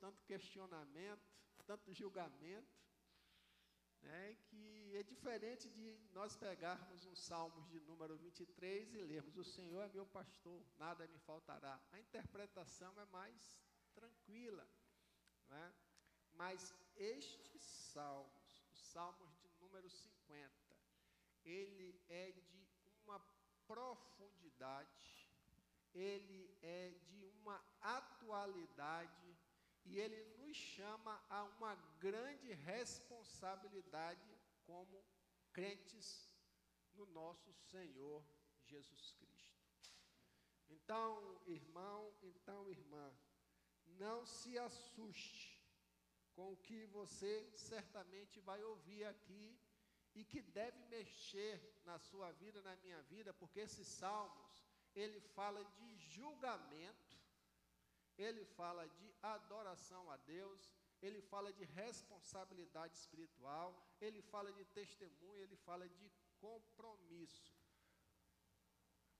tanto questionamento, tanto julgamento, né, que é diferente de nós pegarmos um Salmos de número 23 e lermos: O Senhor é meu pastor, nada me faltará. A interpretação é mais tranquila. Né? Mas estes salmos, os salmos de número 50, ele é de uma profundidade, ele é de uma atualidade e ele nos chama a uma grande responsabilidade como crentes no nosso Senhor Jesus Cristo. Então, irmão, então, irmã, não se assuste com o que você certamente vai ouvir aqui e que deve mexer na sua vida, na minha vida, porque esses salmos, ele fala de julgamento, ele fala de adoração a Deus, ele fala de responsabilidade espiritual, ele fala de testemunho, ele fala de compromisso.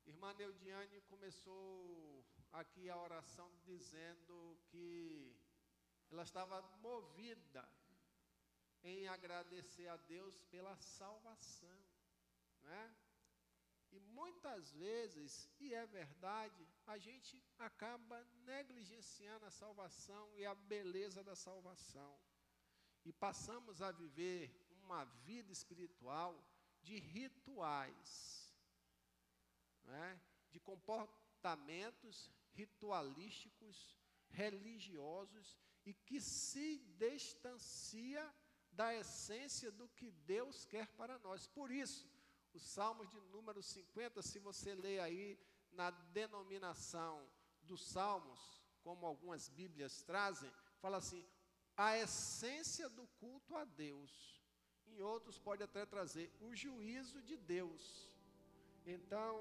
Irmã Neudiane começou aqui a oração dizendo que ela estava movida em agradecer a Deus pela salvação, não é? E muitas vezes, e é verdade, a gente acaba negligenciando a salvação e a beleza da salvação. E passamos a viver uma vida espiritual de rituais, é? de comportamentos ritualísticos, religiosos e que se distancia da essência do que Deus quer para nós. Por isso, os Salmos de número 50, se você ler aí na denominação dos Salmos, como algumas Bíblias trazem, fala assim: a essência do culto a Deus. Em outros pode até trazer o juízo de Deus. Então,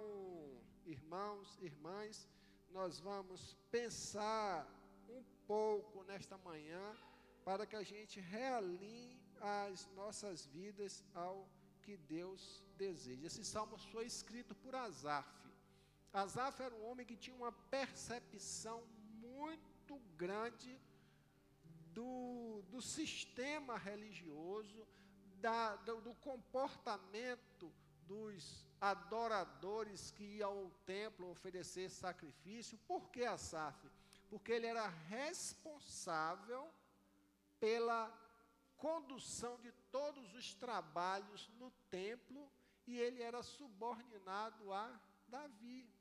irmãos, irmãs, nós vamos pensar um pouco nesta manhã para que a gente realinhe as nossas vidas ao que Deus deseja. Esse salmo foi escrito por Asaf. Asaf era um homem que tinha uma percepção muito grande do, do sistema religioso, da, do, do comportamento dos adoradores que iam ao templo oferecer sacrifício. Por que Asaf? Porque ele era responsável pela condução de todos os trabalhos no templo e ele era subordinado a Davi.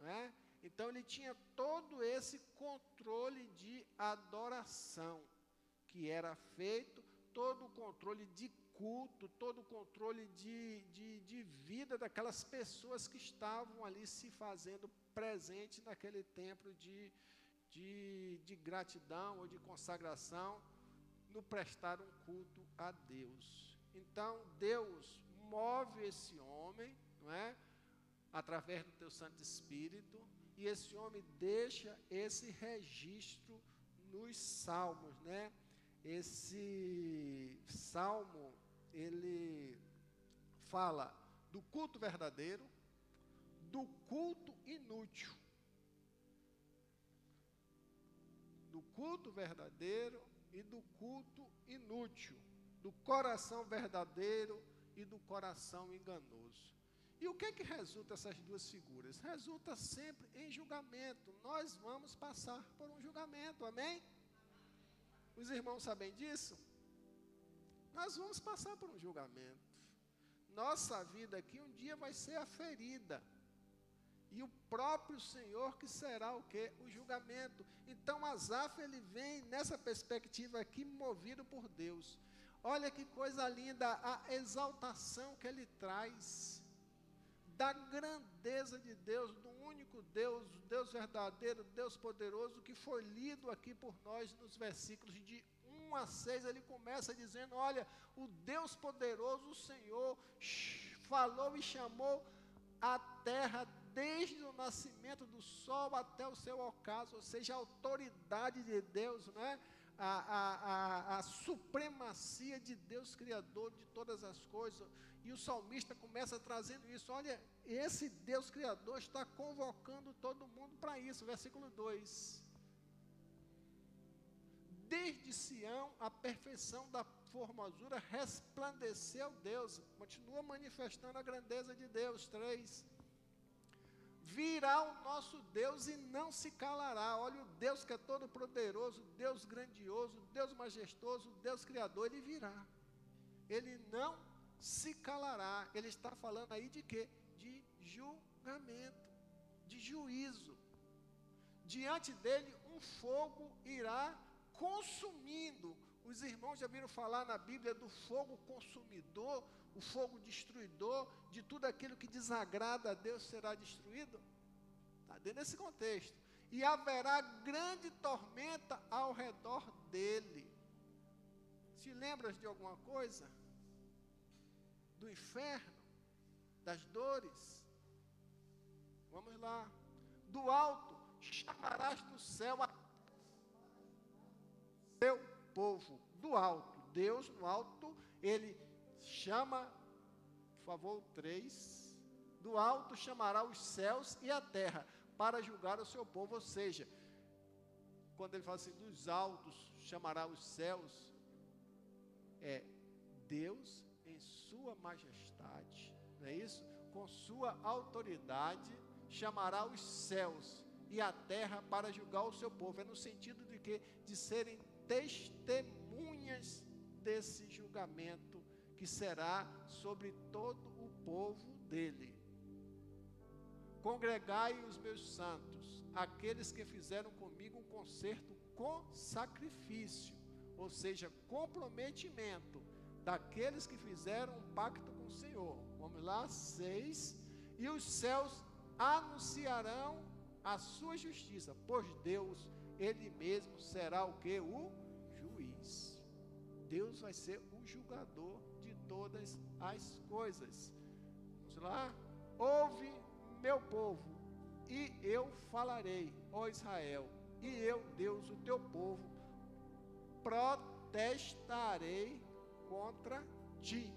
Não é? Então ele tinha todo esse controle de adoração que era feito, todo o controle de culto, todo o controle de, de, de vida daquelas pessoas que estavam ali se fazendo presente naquele templo de, de, de gratidão ou de consagração no prestar um culto a Deus. Então, Deus move esse homem, não é? Através do teu Santo Espírito, e esse homem deixa esse registro nos salmos, né? Esse salmo, ele fala do culto verdadeiro, do culto inútil. Do culto verdadeiro e do culto inútil, do coração verdadeiro e do coração enganoso. E o que é que resulta essas duas figuras? Resulta sempre em julgamento. Nós vamos passar por um julgamento, amém? Os irmãos sabem disso? Nós vamos passar por um julgamento. Nossa vida aqui um dia vai ser aferida e o próprio Senhor que será o que? O julgamento. Então Asaf ele vem nessa perspectiva aqui movido por Deus. Olha que coisa linda a exaltação que ele traz da grandeza de Deus, do único Deus, Deus verdadeiro, Deus poderoso, que foi lido aqui por nós nos versículos de 1 a 6. Ele começa dizendo: Olha, o Deus poderoso, o Senhor, falou e chamou a terra desde o nascimento do sol até o seu ocaso, ou seja, a autoridade de Deus, né? A, a, a, supremacia de Deus, Criador de todas as coisas. E o salmista começa trazendo isso. Olha, esse Deus Criador está convocando todo mundo para isso. Versículo 2. de Sião a perfeição da formosura resplandeceu Deus. Continua manifestando a grandeza de Deus. Três. Virá o nosso Deus e não se calará. Olha o Deus que é todo poderoso, Deus grandioso, Deus majestoso, Deus criador, ele virá. Ele não se calará. Ele está falando aí de quê? De julgamento, de juízo. Diante dele um fogo irá consumindo. Os irmãos já viram falar na Bíblia do fogo consumidor, o fogo destruidor, de tudo aquilo que desagrada a Deus será destruído? Está dentro desse contexto. E haverá grande tormenta ao redor dele. Se lembras de alguma coisa? Do inferno? Das dores? Vamos lá. Do alto chamarás do céu a seu povo do alto. Deus no alto, ele chama, por favor, três. Do alto chamará os céus e a terra para julgar o seu povo. Ou seja, quando ele fala assim, dos altos chamará os céus, é Deus em sua majestade, não é isso? Com sua autoridade chamará os céus e a terra para julgar o seu povo. É no sentido de que de serem testemunhas desse julgamento que será sobre todo o povo dele. Congregai os meus santos, aqueles que fizeram comigo um concerto com sacrifício, ou seja, comprometimento daqueles que fizeram um pacto com o Senhor. Vamos lá, seis. E os céus anunciarão a sua justiça, pois Deus, Ele mesmo será o que? O juiz. Deus vai ser o julgador todas as coisas. Vamos lá? Ouve, meu povo, e eu falarei, ó Israel, e eu, Deus, o teu povo, protestarei contra ti.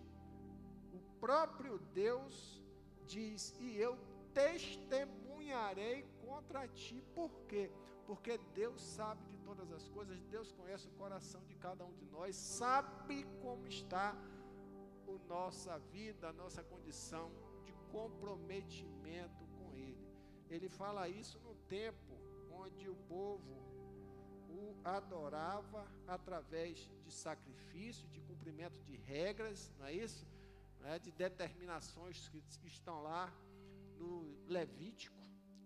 O próprio Deus diz, e eu testemunharei contra ti. Por quê? Porque Deus sabe de todas as coisas, Deus conhece o coração de cada um de nós, sabe como está nossa vida, a nossa condição de comprometimento com Ele. Ele fala isso no tempo onde o povo o adorava através de sacrifício, de cumprimento de regras, não é isso? É, de determinações que estão lá no Levítico.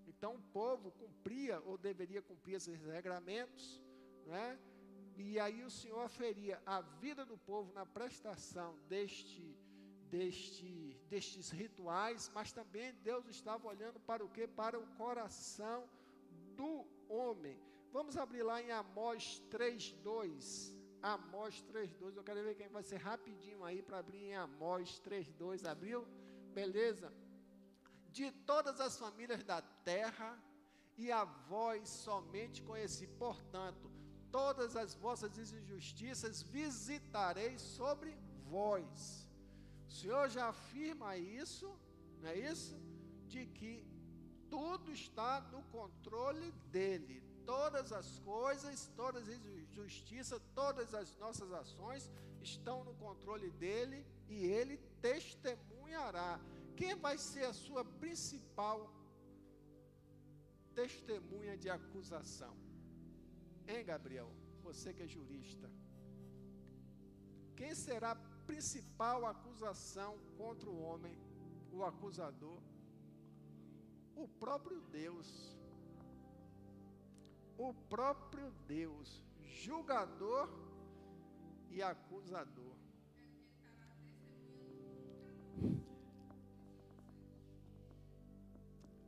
Então o povo cumpria ou deveria cumprir esses regramentos, né? E aí o Senhor aferia a vida do povo na prestação deste, deste, destes rituais, mas também Deus estava olhando para o que? Para o coração do homem. Vamos abrir lá em Amós 3:2. Amós 3:2. Eu quero ver quem vai ser rapidinho aí para abrir em Amós 3:2. Abriu? Beleza? de todas as famílias da terra, e a vós somente conheci. Portanto, todas as vossas injustiças visitarei sobre vós. O Senhor já afirma isso, não é isso? De que tudo está no controle dele. Todas as coisas, todas as injustiças, todas as nossas ações estão no controle dele e ele testemunhará quem vai ser a sua principal testemunha de acusação? Hein, Gabriel? Você que é jurista. Quem será a principal acusação contra o homem, o acusador? O próprio Deus. O próprio Deus, julgador e acusador.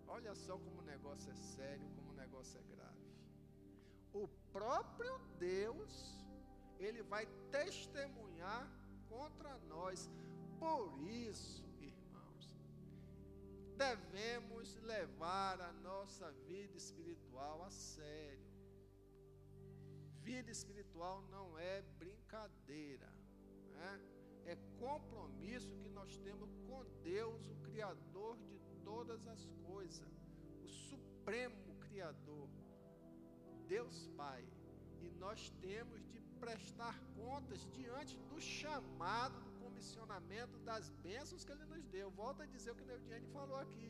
Olha só como o negócio é sério, como o negócio é grave. Próprio Deus, ele vai testemunhar contra nós. Por isso, irmãos, devemos levar a nossa vida espiritual a sério. Vida espiritual não é brincadeira, né? é compromisso que nós temos com Deus, o Criador de todas as coisas, o Supremo Criador, Deus Pai, e nós temos de prestar contas diante do chamado, do comissionamento, das bênçãos que Ele nos deu. Volto a dizer o que o Neudiane falou aqui.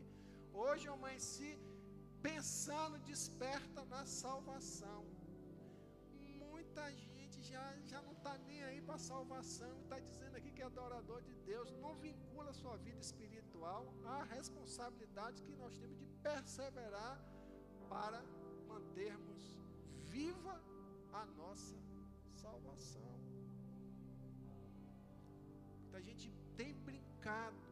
Hoje amanheci pensando desperta na salvação. Muita gente já, já não está nem aí para a salvação, está dizendo aqui que é adorador de Deus, não vincula sua vida espiritual à responsabilidade que nós temos de perseverar para mantermos viva a nossa salvação. A gente tem brincado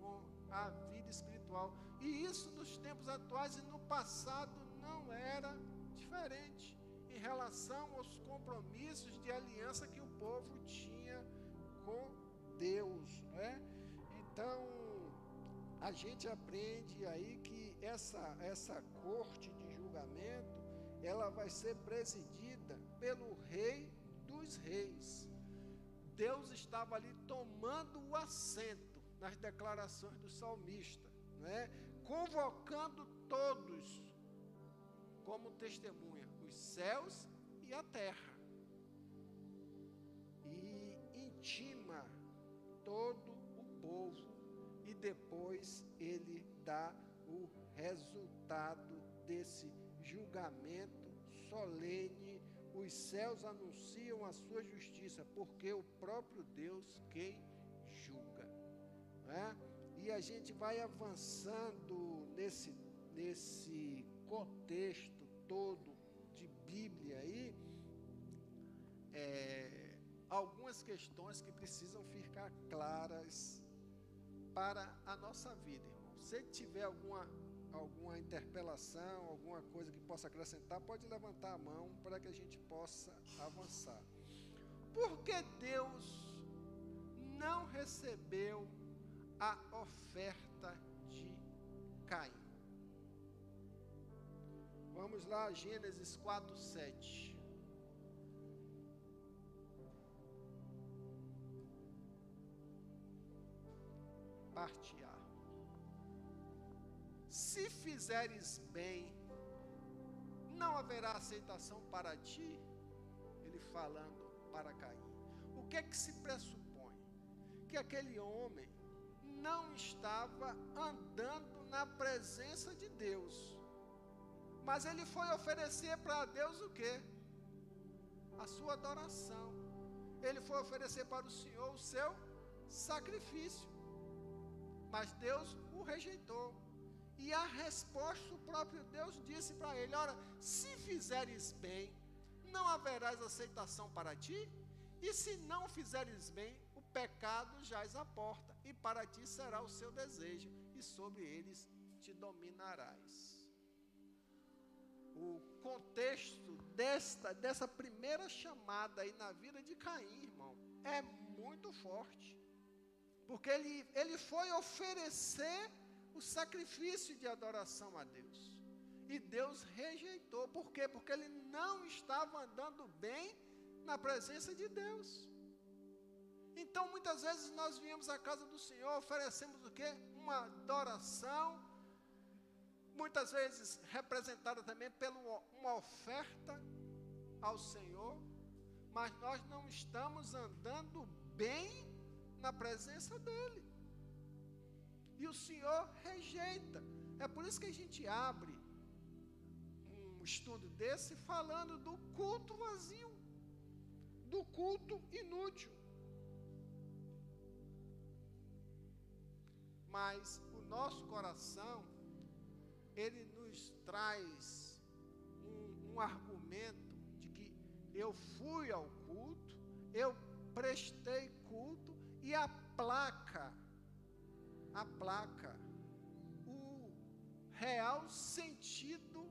com a vida espiritual. E isso nos tempos atuais e no passado não era diferente em relação aos compromissos de aliança que o povo tinha com Deus. Né? Então, a gente aprende aí que essa, essa corte de julgamento ela vai ser presidida pelo rei dos reis. Deus estava ali tomando o assento nas declarações do salmista, né? convocando todos como testemunha, os céus e a terra. E intima todo o povo e depois ele dá o resultado desse julgamento solene, os céus anunciam a sua justiça, porque o próprio Deus quem julga. Né? E a gente vai avançando nesse, nesse contexto todo de Bíblia aí, é, algumas questões que precisam ficar claras para a nossa vida, irmão. Se tiver alguma alguma interpelação, alguma coisa que possa acrescentar, pode levantar a mão para que a gente possa avançar. Por que Deus não recebeu a oferta de Caim? Vamos lá, Gênesis 4, 7. Parte se fizeres bem, não haverá aceitação para ti. Ele falando para Caim. O que é que se pressupõe? Que aquele homem não estava andando na presença de Deus. Mas ele foi oferecer para Deus o que? A sua adoração. Ele foi oferecer para o Senhor o seu sacrifício. Mas Deus o rejeitou. E a resposta, o próprio Deus disse para ele: Ora, se fizeres bem, não haverás aceitação para ti, e se não fizeres bem, o pecado jaz à porta, e para ti será o seu desejo, e sobre eles te dominarás. O contexto desta, dessa primeira chamada aí na vida de Caim, irmão, é muito forte. Porque ele, ele foi oferecer o sacrifício de adoração a Deus. E Deus rejeitou. Por quê? Porque ele não estava andando bem na presença de Deus. Então, muitas vezes nós viemos à casa do Senhor, oferecemos o quê? Uma adoração, muitas vezes representada também por uma oferta ao Senhor, mas nós não estamos andando bem na presença dEle. E o Senhor rejeita. É por isso que a gente abre um estudo desse falando do culto vazio, do culto inútil. Mas o nosso coração, ele nos traz um, um argumento de que eu fui ao culto, eu prestei culto e a placa a placa, o real sentido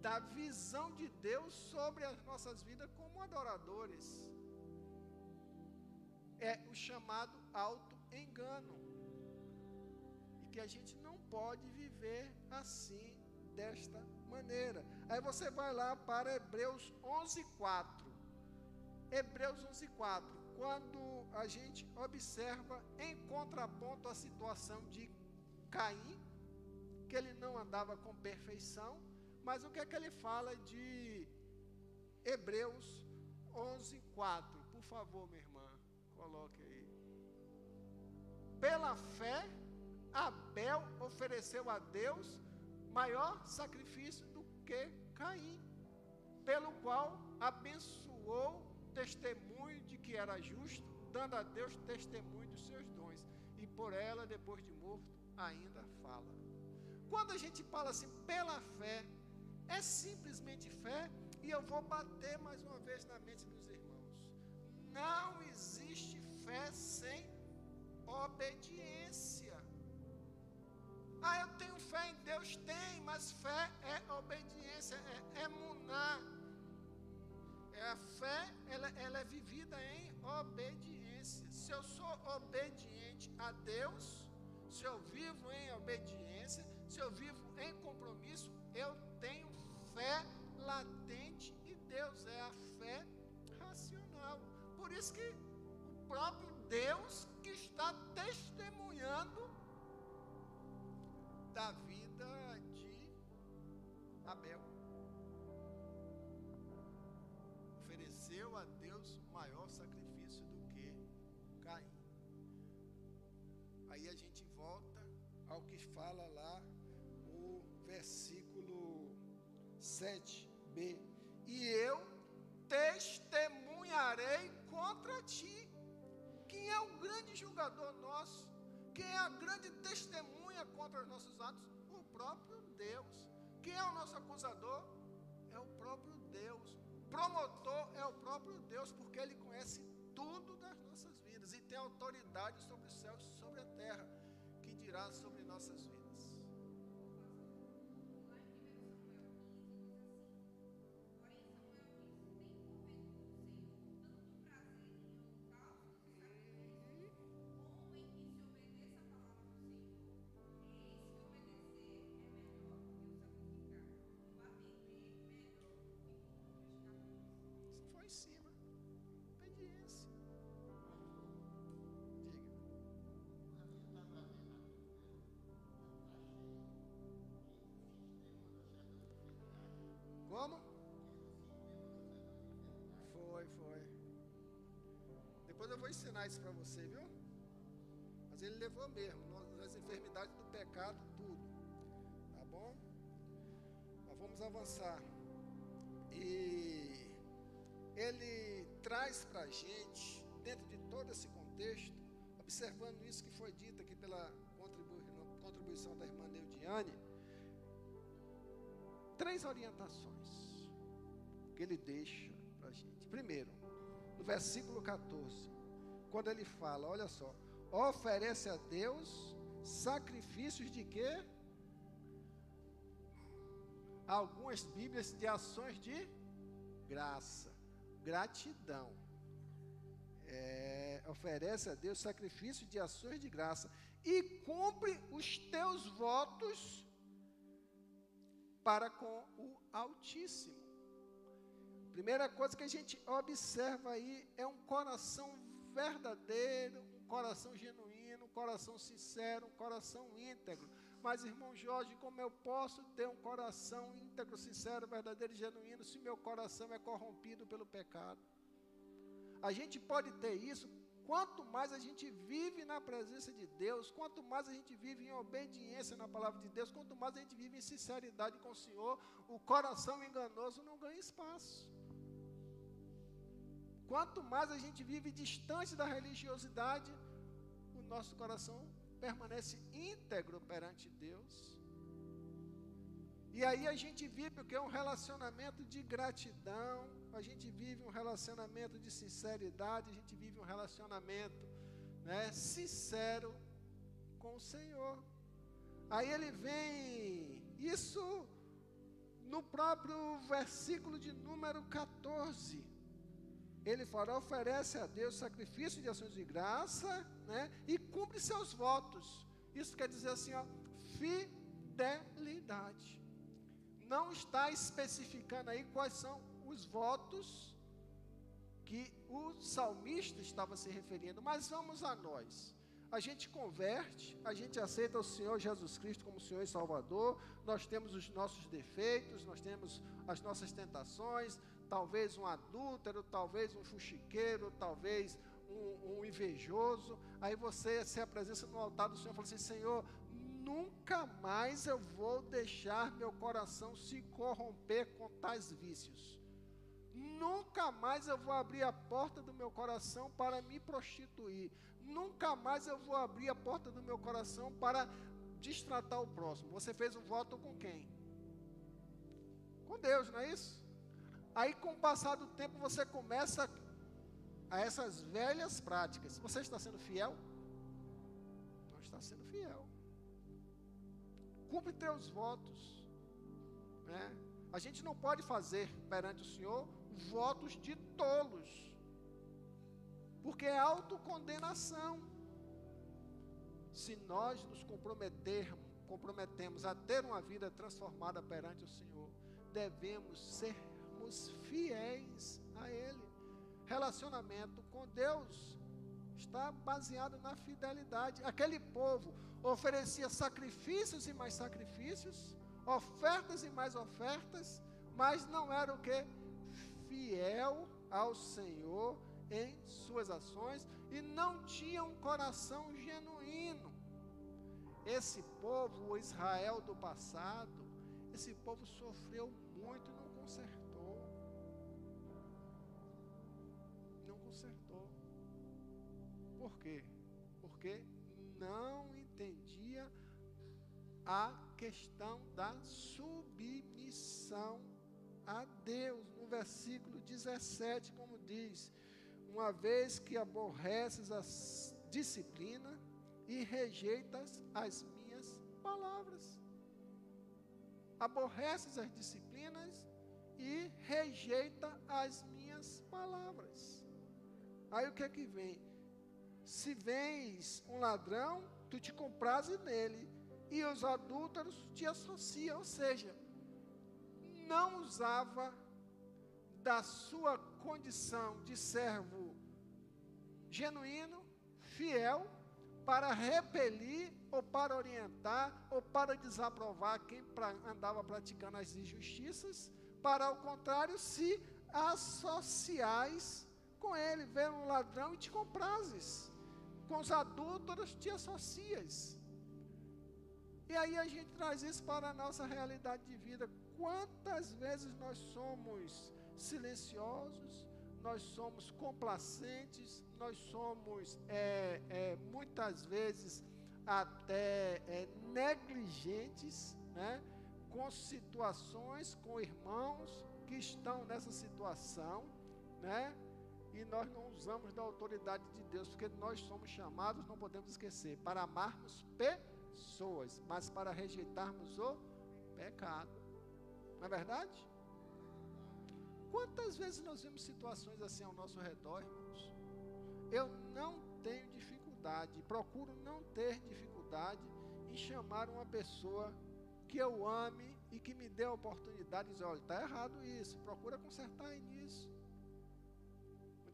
da visão de Deus sobre as nossas vidas como adoradores. É o chamado auto-engano. E que a gente não pode viver assim, desta maneira. Aí você vai lá para Hebreus 11:4. Hebreus 11:4 quando a gente observa em contraponto a situação de Caim, que ele não andava com perfeição, mas o que é que ele fala de Hebreus 11, 4. Por favor, minha irmã, coloque aí. Pela fé, Abel ofereceu a Deus maior sacrifício do que Caim, pelo qual abençoou testemunho de que era justo, dando a Deus testemunho dos seus dons, e por ela, depois de morto, ainda fala. Quando a gente fala assim, pela fé, é simplesmente fé, e eu vou bater mais uma vez na mente dos irmãos. Não existe fé sem obediência. Ah, eu tenho fé em Deus, tem, mas fé é obediência, é, é munar. É a fé, ela, ela é vivida em obediência. Se eu sou obediente a Deus, se eu vivo em obediência, se eu vivo em compromisso, eu tenho fé latente e Deus é a fé racional. Por isso que o próprio Deus que está testemunhando da vida de Abel. Ao que fala lá o versículo 7b. E eu testemunharei contra ti. Quem é o grande julgador nosso? Quem é a grande testemunha contra os nossos atos? O próprio Deus. Quem é o nosso acusador? É o próprio Deus. Promotor é o próprio Deus, porque Ele conhece tudo das nossas vidas e tem autoridade sobre os céus e sobre a terra, dirá sobre nossas vidas. Ensinar isso para você, viu? Mas ele levou mesmo, nas enfermidades do pecado, tudo. Tá bom? Mas vamos avançar. E ele traz para a gente, dentro de todo esse contexto, observando isso que foi dito aqui pela contribuição da irmã Neudiane, três orientações que ele deixa para a gente. Primeiro, no versículo 14, quando ele fala, olha só, oferece a Deus sacrifícios de quê? Algumas Bíblias de ações de graça gratidão. É, oferece a Deus sacrifício de ações de graça e cumpre os teus votos para com o Altíssimo. Primeira coisa que a gente observa aí é um coração verdadeiro, um coração genuíno, um coração sincero, um coração íntegro. Mas, irmão Jorge, como eu posso ter um coração íntegro, sincero, verdadeiro genuíno se meu coração é corrompido pelo pecado? A gente pode ter isso quanto mais a gente vive na presença de Deus, quanto mais a gente vive em obediência na palavra de Deus, quanto mais a gente vive em sinceridade com o Senhor, o coração enganoso não ganha espaço. Quanto mais a gente vive distante da religiosidade, o nosso coração permanece íntegro perante Deus. E aí a gente vive o que é um relacionamento de gratidão, a gente vive um relacionamento de sinceridade, a gente vive um relacionamento né, sincero com o Senhor. Aí ele vem, isso no próprio versículo de número 14 ele fala, oferece a Deus sacrifício de ações de graça, né? E cumpre seus votos. Isso quer dizer assim, ó, fidelidade. Não está especificando aí quais são os votos que o salmista estava se referindo, mas vamos a nós. A gente converte, a gente aceita o Senhor Jesus Cristo como Senhor e Salvador, nós temos os nossos defeitos, nós temos as nossas tentações, talvez um adúltero, talvez um fuxiqueiro, talvez um, um invejoso. Aí você se apresenta no altar do Senhor e fala assim: Senhor, nunca mais eu vou deixar meu coração se corromper com tais vícios. Nunca mais eu vou abrir a porta do meu coração para me prostituir. Nunca mais eu vou abrir a porta do meu coração para destratar o próximo. Você fez um voto com quem? Com Deus, não é isso? Aí, com o passar do tempo, você começa a essas velhas práticas. Você está sendo fiel? Não está sendo fiel. Cumpre teus votos. Né? A gente não pode fazer perante o Senhor votos de tolos, porque é autocondenação. Se nós nos comprometermos, comprometemos a ter uma vida transformada perante o Senhor, devemos sermos fiéis a Ele. Relacionamento com Deus está baseado na fidelidade. Aquele povo oferecia sacrifícios e mais sacrifícios, ofertas e mais ofertas, mas não era o que? fiel ao Senhor em suas ações e não tinha um coração genuíno. Esse povo, o Israel do passado, esse povo sofreu muito e Por quê? Porque não entendia a questão da submissão a Deus. No versículo 17, como diz: Uma vez que aborreces a disciplina e rejeitas as minhas palavras. Aborreces as disciplinas e rejeita as minhas palavras. Aí o que é que vem? Se vens um ladrão, tu te comprases nele, e os adúlteros te associam, ou seja, não usava da sua condição de servo genuíno, fiel, para repelir ou para orientar ou para desaprovar quem pra, andava praticando as injustiças, para ao contrário, se associais com ele, ver um ladrão e te comprases, com os adúlteros te associas. E aí a gente traz isso para a nossa realidade de vida. Quantas vezes nós somos silenciosos, nós somos complacentes, nós somos é, é, muitas vezes até é, negligentes, né? com situações, com irmãos que estão nessa situação, né? E nós não usamos da autoridade de Deus, porque nós somos chamados, não podemos esquecer, para amarmos pessoas, mas para rejeitarmos o pecado. Não é verdade? Quantas vezes nós vemos situações assim ao nosso redor, irmãos? Eu não tenho dificuldade, procuro não ter dificuldade em chamar uma pessoa que eu ame e que me dê a oportunidade de dizer, olha, está errado isso, procura consertar nisso.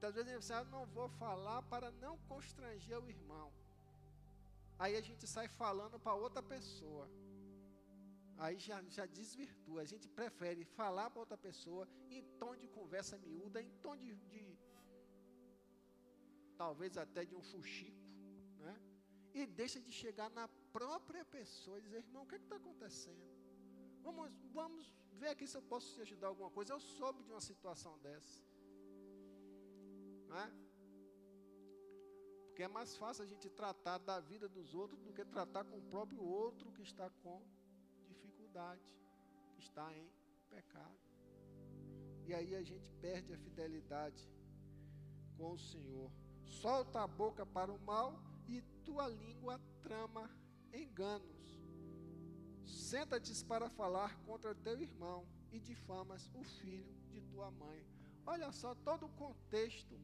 Muitas vezes a gente diz, ah, não vou falar para não constranger o irmão. Aí a gente sai falando para outra pessoa aí já, já desvirtua. A gente prefere falar para outra pessoa em tom de conversa miúda, em tom de, de talvez até de um fuxico, né? E deixa de chegar na própria pessoa e dizer, irmão, o que é está acontecendo? Vamos, vamos ver aqui se eu posso te ajudar alguma coisa. Eu soube de uma situação dessa. É? Porque é mais fácil a gente tratar da vida dos outros do que tratar com o próprio outro que está com dificuldade, está em pecado. E aí a gente perde a fidelidade com o Senhor. Solta a boca para o mal e tua língua trama enganos. Senta-te para falar contra teu irmão e difamas o filho de tua mãe. Olha só todo o contexto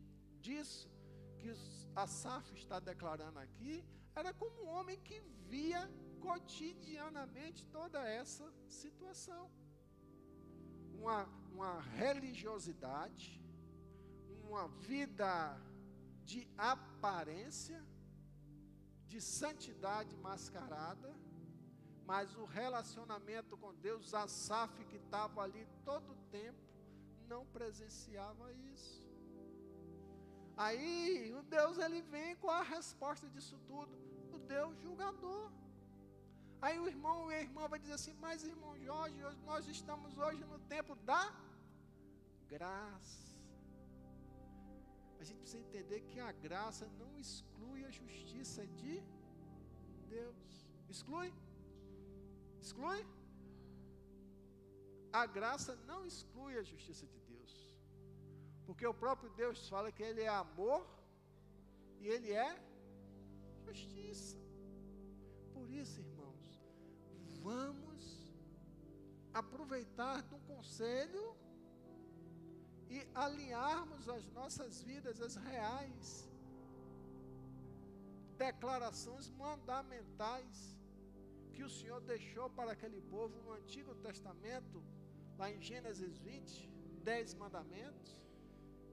disso que Asaf está declarando aqui, era como um homem que via cotidianamente toda essa situação. Uma, uma religiosidade, uma vida de aparência, de santidade mascarada, mas o relacionamento com Deus, Asaf que estava ali todo o tempo, não presenciava isso. Aí o Deus ele vem com a resposta disso tudo, o Deus julgador. Aí o irmão e a irmã vai dizer assim: Mas irmão Jorge, nós estamos hoje no tempo da graça. A gente precisa entender que a graça não exclui a justiça de Deus. Exclui? Exclui? A graça não exclui a justiça de Deus. Porque o próprio Deus fala que Ele é amor e Ele é justiça. Por isso, irmãos, vamos aproveitar do conselho e alinharmos as nossas vidas às reais declarações mandamentais que o Senhor deixou para aquele povo no Antigo Testamento, lá em Gênesis 20, dez mandamentos,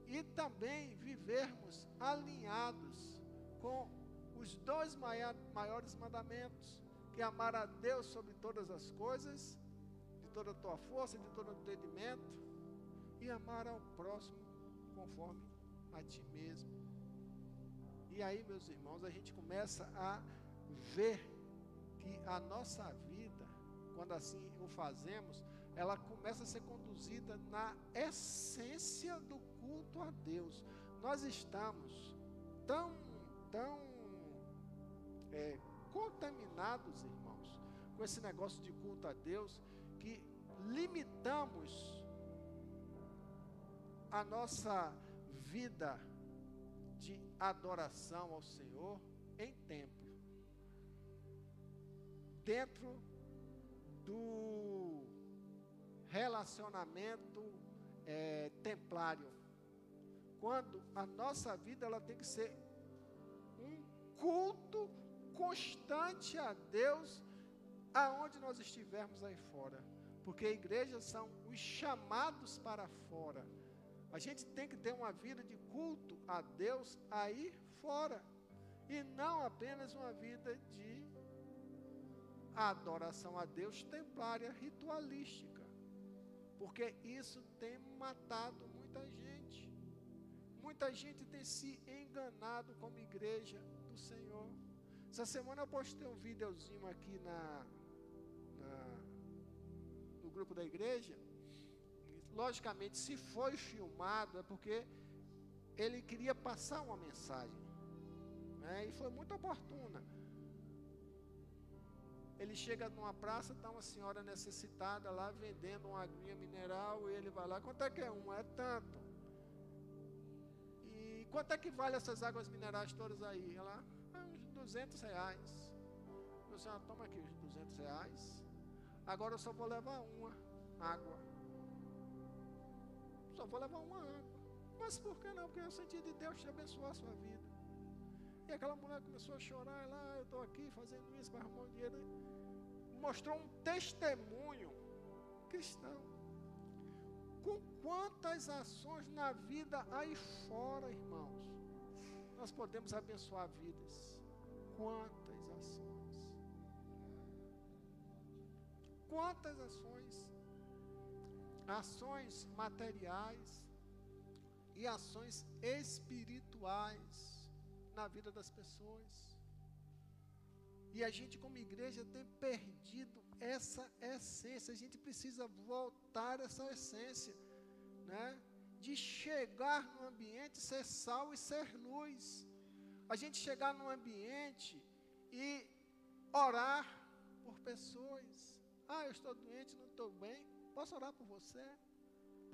e também vivermos alinhados com os dois maiores mandamentos, que é amar a Deus sobre todas as coisas, de toda a tua força, de todo o entendimento, e amar ao próximo conforme a ti mesmo. E aí, meus irmãos, a gente começa a ver que a nossa vida, quando assim o fazemos, ela começa a ser conduzida na essência do culto a Deus. Nós estamos tão, tão é, contaminados, irmãos, com esse negócio de culto a Deus, que limitamos a nossa vida de adoração ao Senhor em tempo dentro do relacionamento é, templário. Quando a nossa vida ela tem que ser um culto constante a Deus aonde nós estivermos aí fora. Porque igrejas são os chamados para fora. A gente tem que ter uma vida de culto a Deus aí fora. E não apenas uma vida de adoração a Deus templária, ritualística. Porque isso tem matado. Muita gente tem se enganado como igreja do Senhor. Essa semana eu postei um videozinho aqui na, na no grupo da igreja. Logicamente, se foi filmado, é porque ele queria passar uma mensagem. Né? E foi muito oportuna. Ele chega numa praça, está uma senhora necessitada lá vendendo uma aguinha mineral e ele vai lá, quanto é que é uma? É tanto. Quanto é que vale essas águas minerais todas aí? Ela, é uns 200 reais. Eu disse, ah, toma aqui os 200 reais. Agora eu só vou levar uma água. Só vou levar uma água. Mas por que não? Porque eu senti de Deus te abençoar a sua vida. E aquela mulher começou a chorar, lá, ah, eu estou aqui fazendo isso para arrumar um dinheiro. Mostrou um testemunho cristão. Com quantas ações na vida aí fora, irmãos, nós podemos abençoar vidas. Quantas ações. Quantas ações. Ações materiais e ações espirituais na vida das pessoas. E a gente, como igreja, tem perdido essa essência. A gente precisa voltar essa essência, né? De chegar no ambiente, ser sal e ser luz. A gente chegar no ambiente e orar por pessoas. Ah, eu estou doente, não estou bem. Posso orar por você?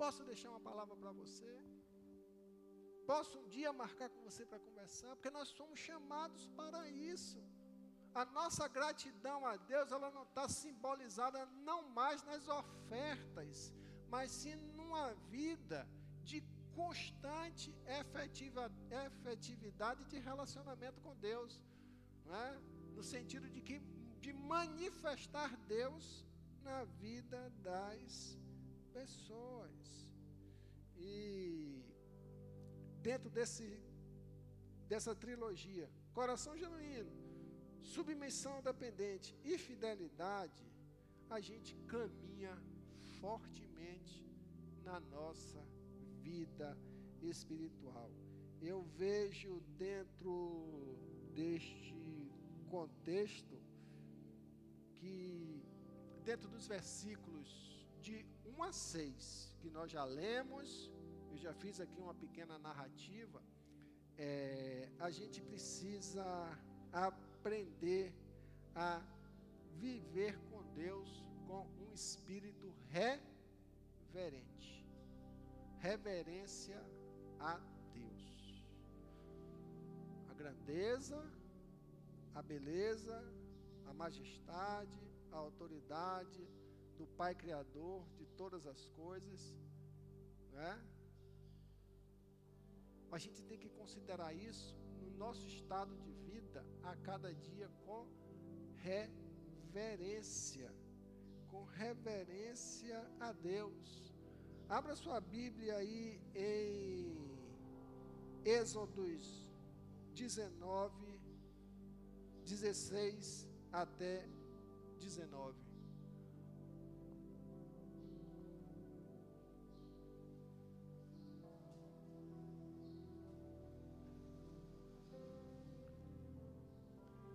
Posso deixar uma palavra para você? Posso um dia marcar com você para conversar, porque nós somos chamados para isso. A nossa gratidão a Deus, ela não está simbolizada não mais nas ofertas, mas sim numa vida de constante efetiva, efetividade de relacionamento com Deus, é? no sentido de que de manifestar Deus na vida das pessoas. E dentro desse, dessa trilogia. Coração genuíno, submissão dependente e fidelidade, a gente caminha fortemente na nossa vida espiritual. Eu vejo dentro deste contexto que dentro dos versículos de 1 a 6 que nós já lemos, eu já fiz aqui uma pequena narrativa, é, a gente precisa aprender a viver com Deus com um espírito reverente. Reverência a Deus. A grandeza, a beleza, a majestade, a autoridade do Pai Criador de todas as coisas, né? A gente tem que considerar isso nosso estado de vida a cada dia com reverência, com reverência a Deus. Abra sua Bíblia aí em Êxodos 19, 16 até 19.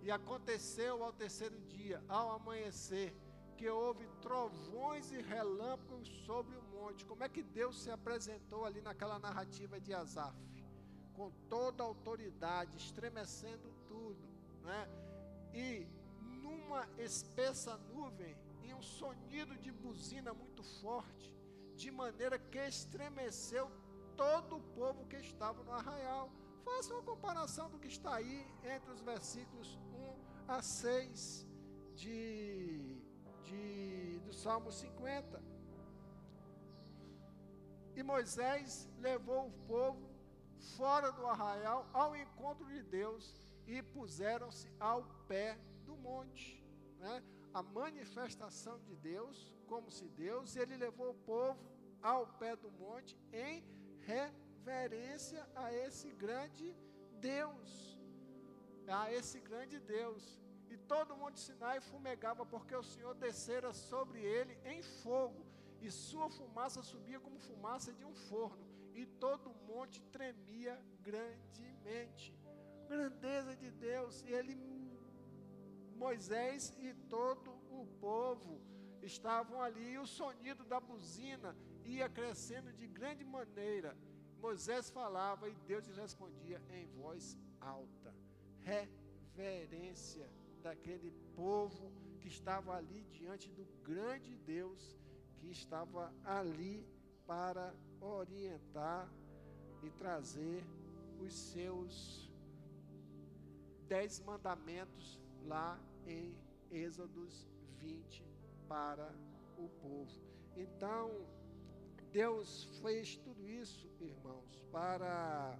E aconteceu ao terceiro dia, ao amanhecer, que houve trovões e relâmpagos sobre o monte. Como é que Deus se apresentou ali naquela narrativa de Asaf? Com toda a autoridade, estremecendo tudo, né? E numa espessa nuvem e um sonido de buzina muito forte, de maneira que estremeceu todo o povo que estava no arraial. Faça uma comparação do que está aí entre os versículos a 6 de, de, do Salmo 50. E Moisés levou o povo fora do arraial ao encontro de Deus e puseram-se ao pé do monte. Né? A manifestação de Deus, como se Deus, ele levou o povo ao pé do monte em reverência a esse grande Deus a esse grande Deus. E todo o monte Sinai fumegava, porque o Senhor descera sobre ele em fogo, e sua fumaça subia como fumaça de um forno, e todo o monte tremia grandemente. Grandeza de Deus, e ele, Moisés e todo o povo estavam ali, e o sonido da buzina ia crescendo de grande maneira. Moisés falava e Deus lhe respondia em voz alta reverência daquele povo que estava ali diante do grande Deus que estava ali para orientar e trazer os seus dez mandamentos lá em Êxodos 20 para o povo. Então, Deus fez tudo isso, irmãos, para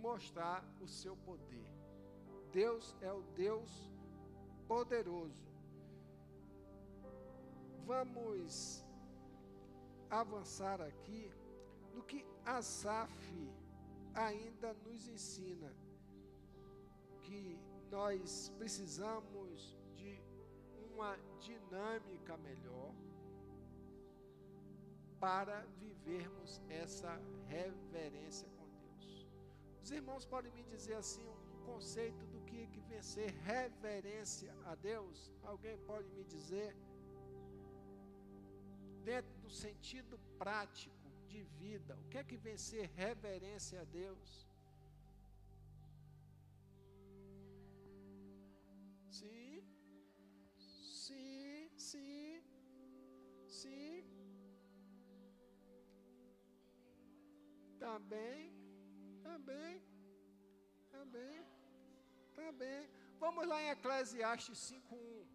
mostrar o seu poder. Deus é o Deus poderoso. Vamos avançar aqui no que Asaf ainda nos ensina, que nós precisamos de uma dinâmica melhor para vivermos essa reverência com Deus. Os irmãos podem me dizer assim um conceito que, que vencer reverência a Deus? Alguém pode me dizer? Dentro do sentido prático de vida, o que é que vencer reverência a Deus? Sim, sim, sim, sim. Também, também, também. Bem. Vamos lá em Eclesiastes 5.1.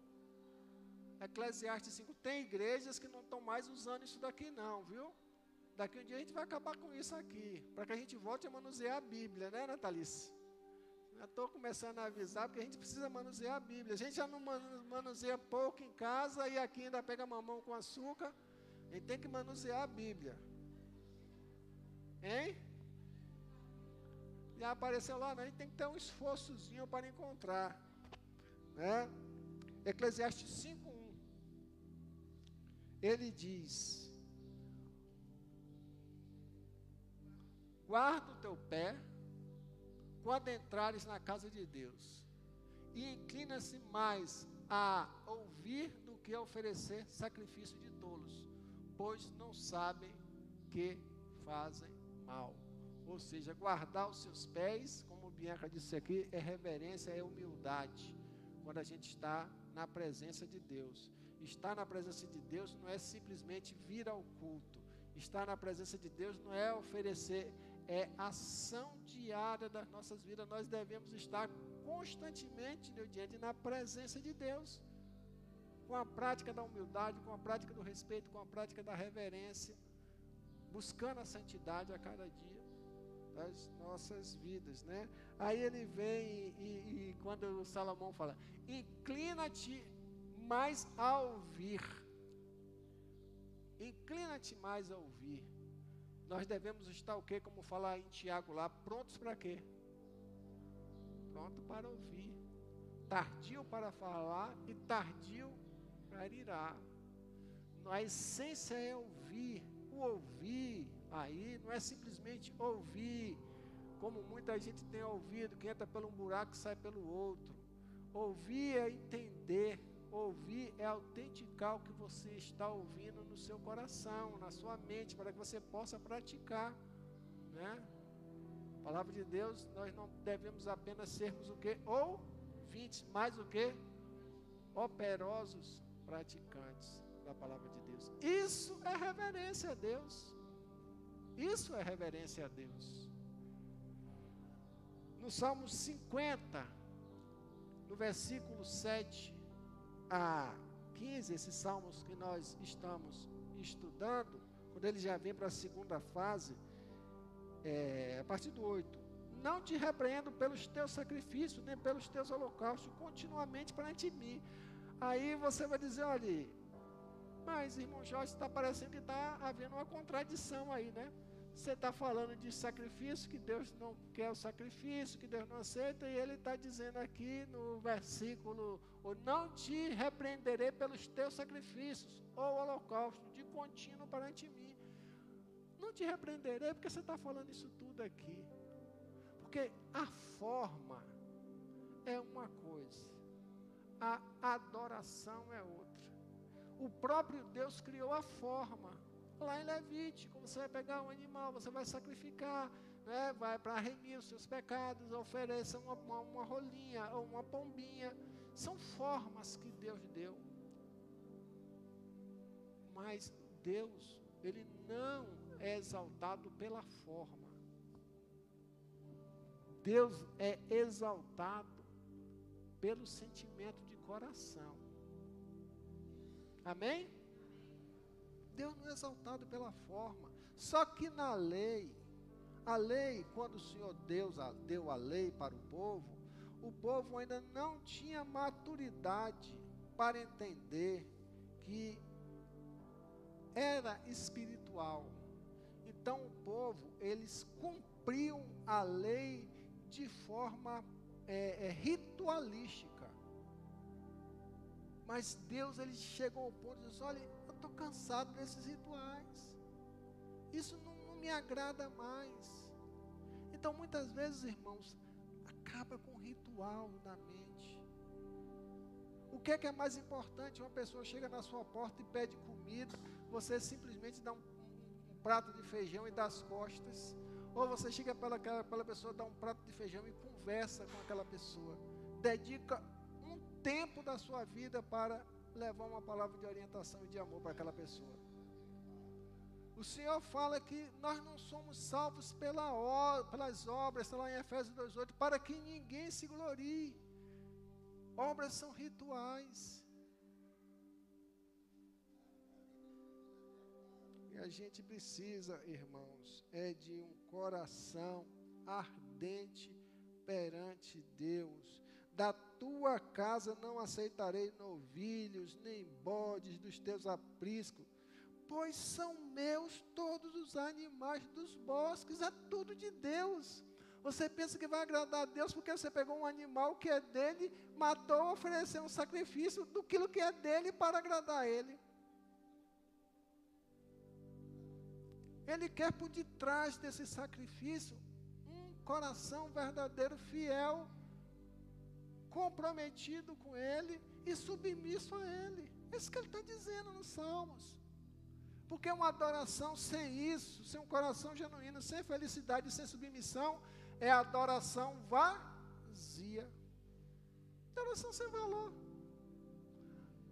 Eclesiastes 5. Tem igrejas que não estão mais usando isso daqui não, viu? Daqui um dia a gente vai acabar com isso aqui. Para que a gente volte a manusear a Bíblia, né, Natalice? Estou começando a avisar, porque a gente precisa manusear a Bíblia. A gente já não manuseia pouco em casa e aqui ainda pega mamão com açúcar. A gente tem que manusear a Bíblia. Hein? Já apareceu lá, não, a gente tem que ter um esforçozinho para encontrar. Né? Eclesiastes 5.1 Ele diz: guarda o teu pé quando entrares na casa de Deus, e inclina-se mais a ouvir do que a oferecer sacrifício de tolos, pois não sabem que fazem mal. Ou seja, guardar os seus pés, como Bianca disse aqui, é reverência, é humildade. Quando a gente está na presença de Deus. Estar na presença de Deus não é simplesmente vir ao culto. Estar na presença de Deus não é oferecer, é ação diária das nossas vidas. Nós devemos estar constantemente, meu diante, na presença de Deus. Com a prática da humildade, com a prática do respeito, com a prática da reverência buscando a santidade a cada dia das nossas vidas, né? Aí ele vem e, e, e quando Salomão fala, inclina-te mais a ouvir, inclina-te mais a ouvir. Nós devemos estar o quê? Como falar em Tiago lá, prontos para quê? Pronto para ouvir, tardio para falar e tardio para irar. A essência é ouvir o ouvir aí não é simplesmente ouvir, como muita gente tem ouvido, que entra pelo um buraco e sai pelo outro. Ouvir é entender, ouvir é autenticar o que você está ouvindo no seu coração, na sua mente, para que você possa praticar, né? Palavra de Deus, nós não devemos apenas sermos o que? Ouvintes, mas o que? Operosos praticantes da palavra de Deus. Isso é reverência a Deus. Isso é reverência a Deus. No Salmo 50, no versículo 7 a 15, esses salmos que nós estamos estudando, quando ele já vem para a segunda fase, é, a partir do 8. Não te repreendo pelos teus sacrifícios, nem pelos teus holocaustos, continuamente perante mim. Aí você vai dizer, olha, mas, irmão Jorge, está parecendo que está havendo uma contradição aí, né? Você está falando de sacrifício, que Deus não quer o sacrifício, que Deus não aceita, e ele está dizendo aqui no versículo: Não te repreenderei pelos teus sacrifícios, ou holocausto, de contínuo perante mim. Não te repreenderei porque você está falando isso tudo aqui. Porque a forma é uma coisa, a adoração é outra. O próprio Deus criou a forma. Lá em Levítico, você vai pegar um animal, você vai sacrificar, né? vai para remir os seus pecados, ofereça uma, uma, uma rolinha ou uma pombinha. São formas que Deus deu. Mas Deus, Ele não é exaltado pela forma. Deus é exaltado pelo sentimento de coração. Amém? Deus não é exaltado pela forma. Só que na lei, a lei, quando o Senhor Deus deu a lei para o povo, o povo ainda não tinha maturidade para entender que era espiritual. Então o povo, eles cumpriam a lei de forma é, é, ritualística. Mas Deus ele chegou ao ponto de dizer: olha, estou cansado desses rituais. Isso não, não me agrada mais. Então, muitas vezes, irmãos, acaba com o ritual na mente. O que é, que é mais importante? Uma pessoa chega na sua porta e pede comida, você simplesmente dá um, um, um prato de feijão e dá as costas. Ou você chega aquela, aquela pessoa, dá um prato de feijão e conversa com aquela pessoa. Dedica tempo da sua vida para levar uma palavra de orientação e de amor para aquela pessoa. O Senhor fala que nós não somos salvos pela, pelas obras, está lá em Efésios 2,8, para que ninguém se glorie. Obras são rituais. E a gente precisa, irmãos, é de um coração ardente perante Deus da tua casa não aceitarei novilhos, nem bodes dos teus apriscos, pois são meus todos os animais dos bosques, é tudo de Deus. Você pensa que vai agradar a Deus porque você pegou um animal que é dele, matou, ofereceu um sacrifício do que é dele para agradar a ele. Ele quer por detrás desse sacrifício um coração verdadeiro, fiel, comprometido com Ele e submisso a Ele. É isso que ele está dizendo nos Salmos. Porque uma adoração sem isso, sem um coração genuíno, sem felicidade, sem submissão, é adoração vazia. Adoração sem valor.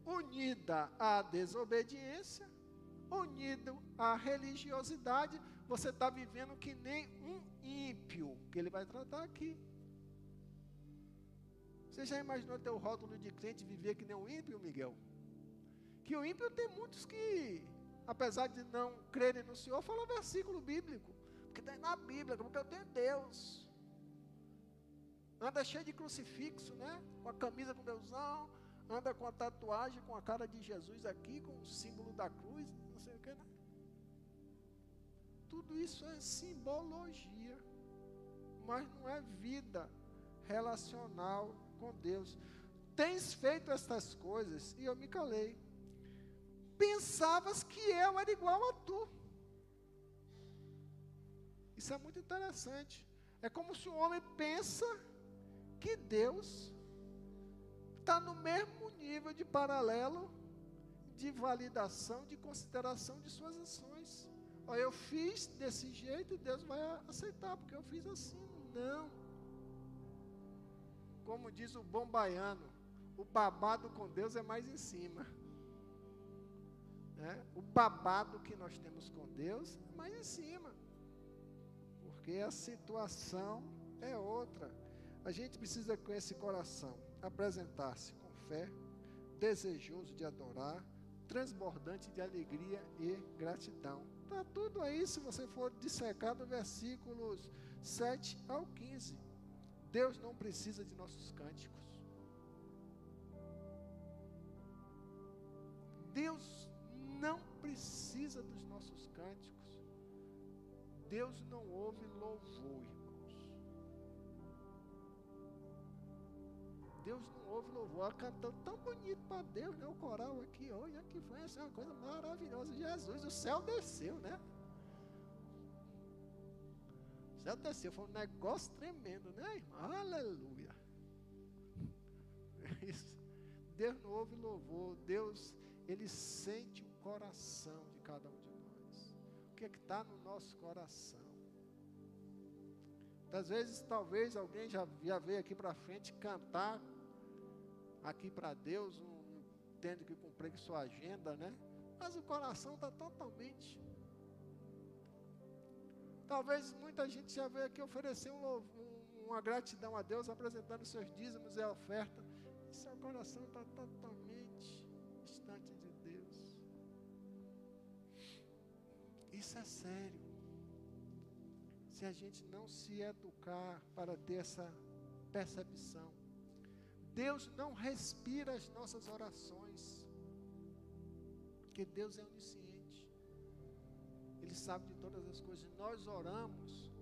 Unida à desobediência, unido à religiosidade, você está vivendo que nem um ímpio, que ele vai tratar aqui. Você já imaginou ter o rótulo de crente viver que nem um ímpio, Miguel? Que o ímpio tem muitos que apesar de não crerem no Senhor, fala versículo bíblico. Porque está na Bíblia, porque eu tenho Deus. Anda cheio de crucifixo, né? Com a camisa com Deusão, anda com a tatuagem com a cara de Jesus aqui, com o símbolo da cruz, não sei o que, né? Tudo isso é simbologia, mas não é vida relacional com Deus. Tens feito estas coisas e eu me calei pensavas que eu era igual a tu. Isso é muito interessante. É como se o homem pensa que Deus está no mesmo nível de paralelo de validação, de consideração de suas ações. Ó, eu fiz desse jeito e Deus vai aceitar, porque eu fiz assim. Não. Como diz o bom baiano, o babado com Deus é mais em cima. Né? O babado que nós temos com Deus é mais em cima. Porque a situação é outra. A gente precisa com esse coração apresentar-se com fé, desejoso de adorar, transbordante de alegria e gratidão. Está tudo aí se você for dissecar do versículos 7 ao 15. Deus não precisa de nossos cânticos. Deus não precisa dos nossos cânticos. Deus não ouve louvor, irmãos. Deus não ouve louvor. Cantando tão bonito para Deus, né? O coral aqui, olha que foi essa é uma coisa maravilhosa. Jesus, o céu desceu, né? Céu desceu, foi um negócio tremendo, né, irmão? Aleluia. Isso. Deus não ouve louvor. Deus, ele sente o coração de cada um de nós. O que é está no nosso coração? Às vezes, talvez alguém já, já veio aqui para frente cantar aqui para Deus, um, tendo que cumprir sua agenda, né? Mas o coração está totalmente. Talvez muita gente já veio aqui oferecer um, um, uma gratidão a Deus, apresentando seus dízimos e a oferta. E seu coração está totalmente distante de Isso é sério. Se a gente não se educar para ter essa percepção, Deus não respira as nossas orações, porque Deus é onisciente, Ele sabe de todas as coisas. Nós oramos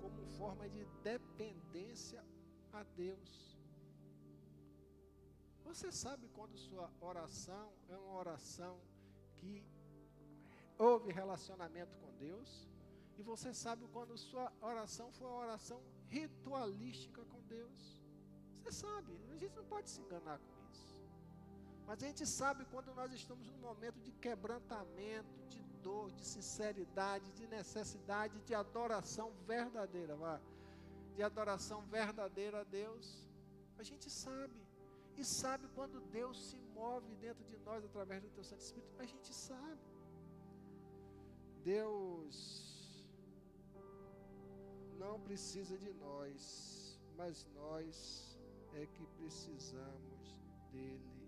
como forma de dependência a Deus. Você sabe quando sua oração é uma oração que houve relacionamento com Deus. E você sabe quando sua oração foi uma oração ritualística com Deus. Você sabe, a gente não pode se enganar com isso. Mas a gente sabe quando nós estamos num momento de quebrantamento, de dor, de sinceridade, de necessidade, de adoração verdadeira, vá. De adoração verdadeira a Deus. A gente sabe. E sabe quando Deus se move dentro de nós através do teu Santo Espírito. A gente sabe. Deus não precisa de nós, mas nós é que precisamos dele.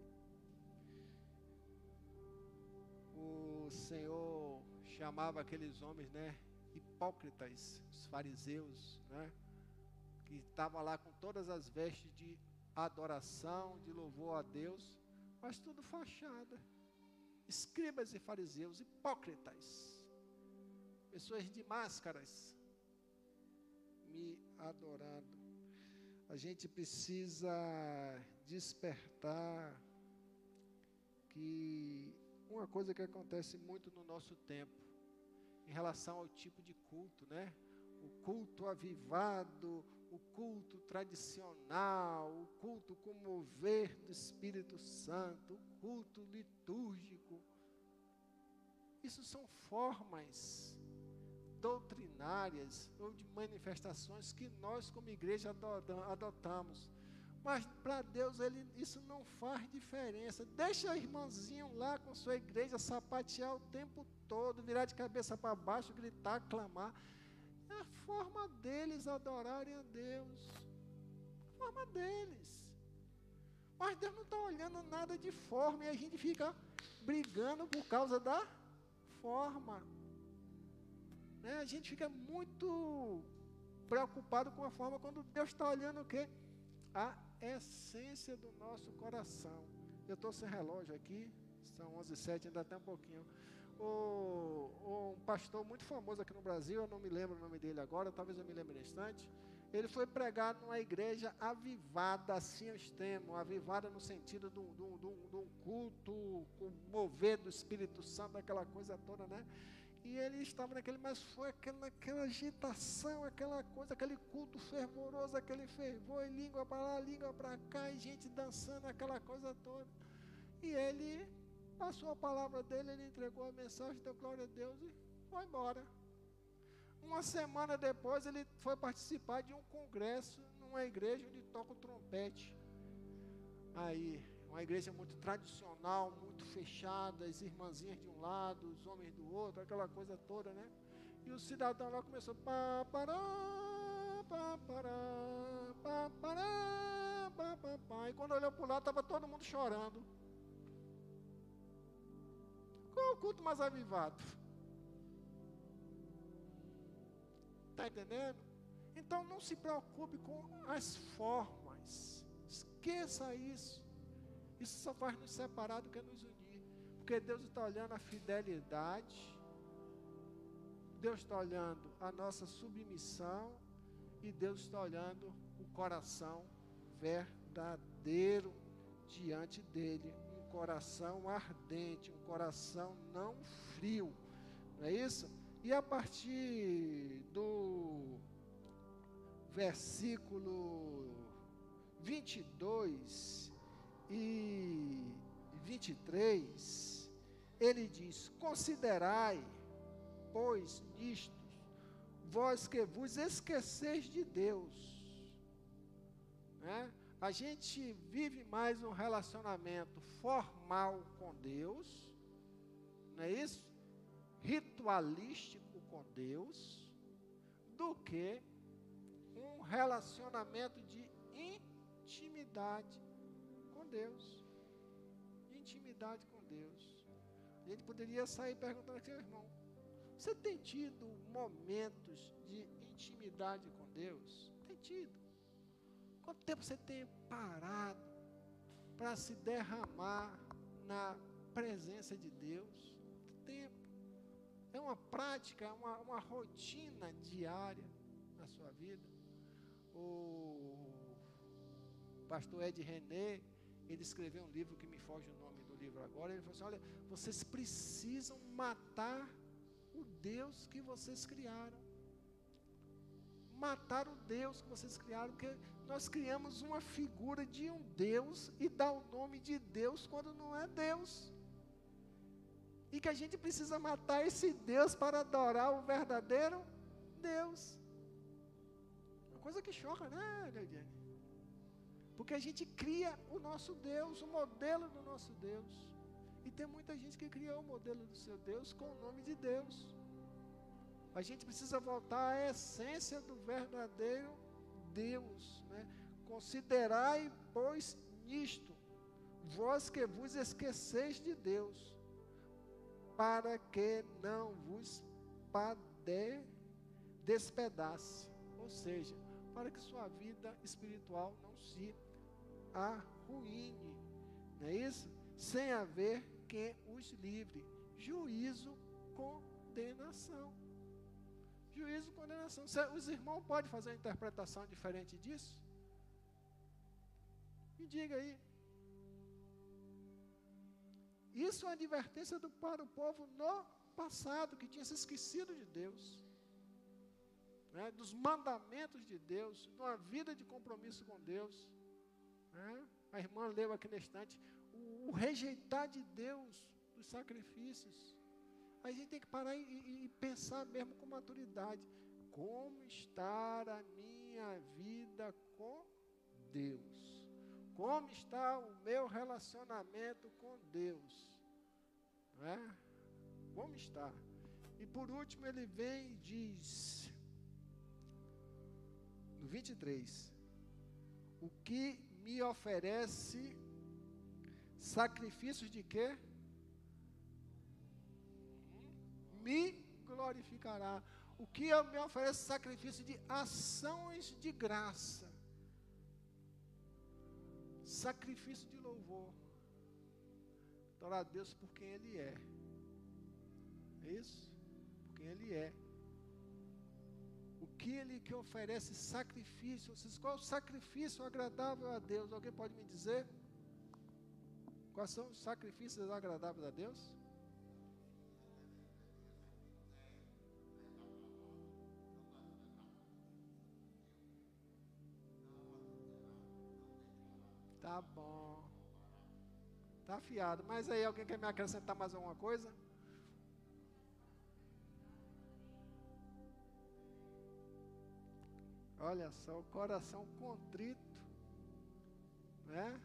O Senhor chamava aqueles homens, né, hipócritas, os fariseus, né, que estavam lá com todas as vestes de adoração, de louvor a Deus, mas tudo fachada. Escribas e fariseus, hipócritas pessoas de máscaras me adorando. A gente precisa despertar que uma coisa que acontece muito no nosso tempo, em relação ao tipo de culto, né? O culto avivado, o culto tradicional, o culto com mover do Espírito Santo, o culto litúrgico. Isso são formas doutrinárias ou de manifestações que nós, como igreja, adotamos. Mas para Deus ele, isso não faz diferença. Deixa o irmãozinho lá com sua igreja sapatear o tempo todo, virar de cabeça para baixo, gritar, clamar. É a forma deles adorarem a Deus. A forma deles. Mas Deus não está olhando nada de forma e a gente fica brigando por causa da forma. Né? A gente fica muito preocupado com a forma quando Deus está olhando o quê? A essência do nosso coração. Eu estou sem relógio aqui, são 11 h 07 ainda tem um pouquinho. O, um pastor muito famoso aqui no Brasil, eu não me lembro o nome dele agora, talvez eu me lembre no instante. Ele foi pregar numa igreja avivada, assim eu extremo, avivada no sentido de um culto, com mover do Espírito Santo, aquela coisa toda, né? E ele estava naquele, mas foi aquela, aquela agitação, aquela coisa, aquele culto fervoroso, aquele fervor, e língua para lá, língua para cá, e gente dançando, aquela coisa toda. E ele passou a palavra dele, ele entregou a mensagem, deu glória a Deus e foi embora. Uma semana depois, ele foi participar de um congresso numa igreja onde toca o trompete. Aí, uma igreja muito tradicional, muito fechada, as irmãzinhas de um lado, os homens do outro, aquela coisa toda, né? E o cidadão lá começou pá, pará, pá, pará, pá, pará, pá, pá, pá. E quando olhou para lado, estava todo mundo chorando. Qual o culto mais avivado? Está entendendo? Então não se preocupe com as formas. Esqueça isso. Isso só faz nos separar do que nos unir. Porque Deus está olhando a fidelidade, Deus está olhando a nossa submissão e Deus está olhando o coração verdadeiro diante dele. Um coração ardente, um coração não frio. Não é isso? E a partir do versículo 22 e 23, ele diz: Considerai, pois, nisto, vós que vos esqueceis de Deus. Né? A gente vive mais um relacionamento formal com Deus, não é isso? Ritualístico com Deus, do que um relacionamento de intimidade Deus, de intimidade com Deus. A gente poderia sair perguntando aqui, irmão, você tem tido momentos de intimidade com Deus? Tem tido. Quanto tempo você tem parado para se derramar na presença de Deus? Tempo. É uma prática, é uma, uma rotina diária na sua vida. O pastor Ed René, ele escreveu um livro que me foge o nome do livro agora. Ele falou assim: olha, vocês precisam matar o Deus que vocês criaram. Matar o Deus que vocês criaram, porque nós criamos uma figura de um Deus e dá o nome de Deus quando não é Deus. E que a gente precisa matar esse Deus para adorar o verdadeiro Deus. Uma coisa que choca, né, Leidiane? Porque a gente cria o nosso Deus, o modelo do nosso Deus. E tem muita gente que criou o modelo do seu Deus com o nome de Deus. A gente precisa voltar à essência do verdadeiro Deus. Né? Considerai, pois, nisto, vós que vos esqueceis de Deus, para que não vos pade, despedace. Ou seja, para que sua vida espiritual não se arruine, não é isso? Sem haver quem os livre. Juízo, condenação. Juízo, condenação. Os irmãos podem fazer uma interpretação diferente disso? Me diga aí. Isso é uma advertência do, para o povo no passado, que tinha se esquecido de Deus, né, dos mandamentos de Deus, de uma vida de compromisso com Deus. Né? A irmã leu aqui na estante, o, o, rejeitar de Deus dos sacrifícios. A gente tem que parar e, e, pensar mesmo com maturidade. Como está a minha vida com Deus? Como está o meu relacionamento com Deus? Né? Como está? E por último ele vem e diz, no 23, o que me oferece sacrifícios de quê? Me glorificará. O que eu me oferece sacrifício de ações de graça. Sacrifício de louvor. Adorar a Deus por quem Ele é. É isso? Por quem Ele é. O que oferece sacrifício. Qual é o sacrifício agradável a Deus? Alguém pode me dizer? Quais são os sacrifícios agradáveis a Deus? Tá bom. Tá afiado. Mas aí alguém quer me acrescentar mais alguma coisa? Olha só, o coração contrito, né?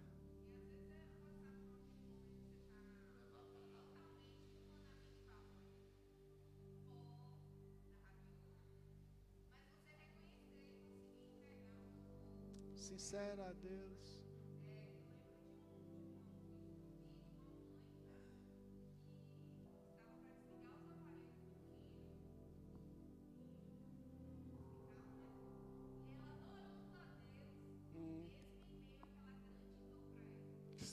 Sincera a Deus.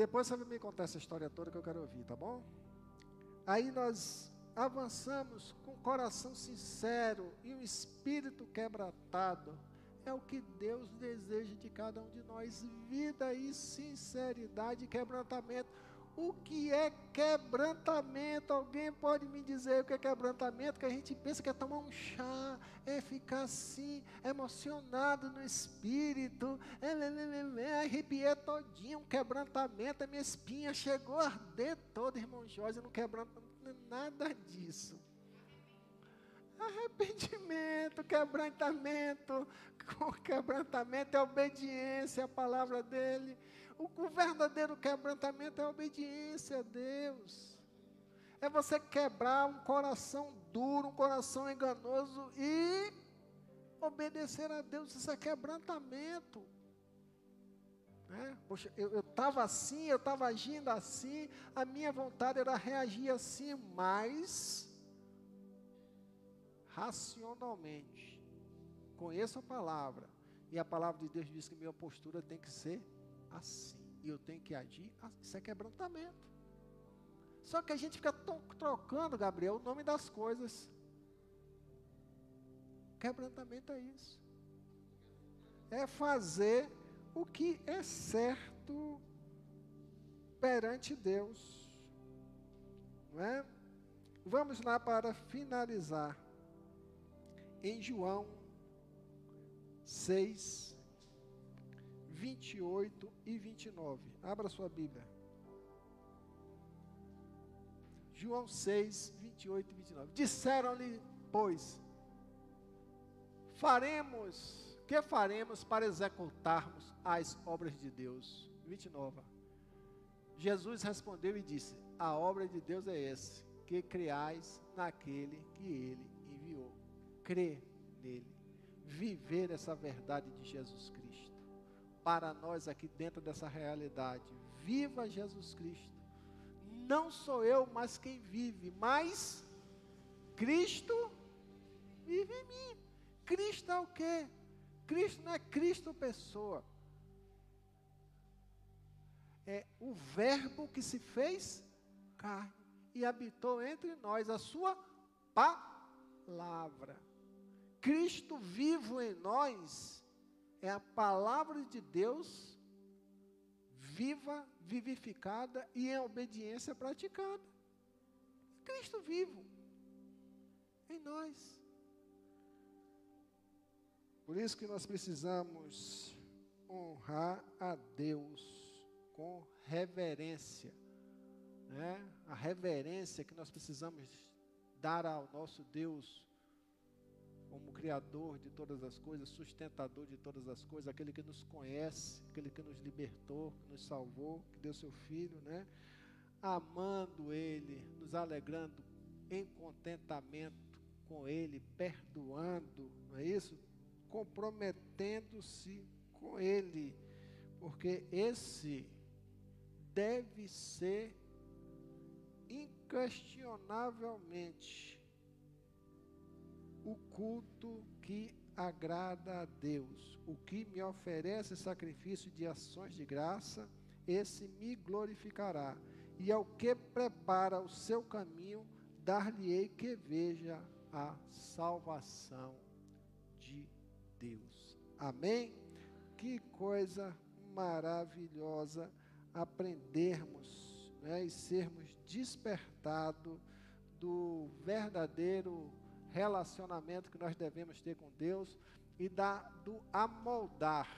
Depois você me contar essa história toda que eu quero ouvir, tá bom? Aí nós avançamos com o coração sincero e o espírito quebrantado. É o que Deus deseja de cada um de nós: vida e sinceridade e quebrantamento. O que é quebrantamento? Alguém pode me dizer o que é quebrantamento? Que a gente pensa que é tomar um chá, é ficar assim, emocionado no espírito, é, é, é, arrepiar todinho, um quebrantamento, a minha espinha chegou a arder toda, irmão Jorge, não quebranta nada disso. Arrependimento, quebrantamento, quebrantamento é obediência à palavra dele. O, verdadeiro quebrantamento é a obediência a Deus. É você quebrar um coração duro, um coração enganoso e obedecer a Deus. Isso é quebrantamento. Né? Poxa, eu estava assim, eu estava agindo assim, a minha vontade era reagir assim, mas racionalmente. Conheço a palavra. E a palavra de Deus diz que minha postura tem que ser assim. E eu tenho que agir assim. Isso é quebrantamento. Só que a gente fica trocando, Gabriel, o nome das coisas. Quebrantamento é isso. É fazer o que é certo perante Deus. Não é? Vamos lá para finalizar. Em João 6, 28 e 29. Abra sua Bíblia. João 6, 28 e 29. Disseram-lhe, pois, faremos, que faremos para executarmos as obras de Deus? 29. Jesus respondeu e disse: A obra de Deus é essa, que creais naquele que ele enviou. Crê nele. Viver essa verdade de Jesus Cristo para nós aqui dentro dessa realidade. Viva Jesus Cristo. Não sou eu, mas quem vive, mas Cristo vive em mim. Cristo é o quê? Cristo não é Cristo pessoa. É o verbo que se fez carne e habitou entre nós a sua palavra. Cristo vivo em nós é a palavra de Deus viva, vivificada e em obediência praticada. Cristo vivo em nós. Por isso que nós precisamos honrar a Deus com reverência. Né? A reverência que nós precisamos dar ao nosso Deus como Criador de todas as coisas, sustentador de todas as coisas, aquele que nos conhece, aquele que nos libertou, que nos salvou, que deu seu Filho, né? Amando Ele, nos alegrando em contentamento com Ele, perdoando, não é isso? comprometendo-se com Ele, porque esse deve ser inquestionavelmente o culto que agrada a Deus. O que me oferece sacrifício de ações de graça, esse me glorificará. E ao que prepara o seu caminho, dar-lhe-ei que veja a salvação de Deus. Amém? Que coisa maravilhosa aprendermos né, e sermos despertados do verdadeiro relacionamento que nós devemos ter com Deus e da, do amoldar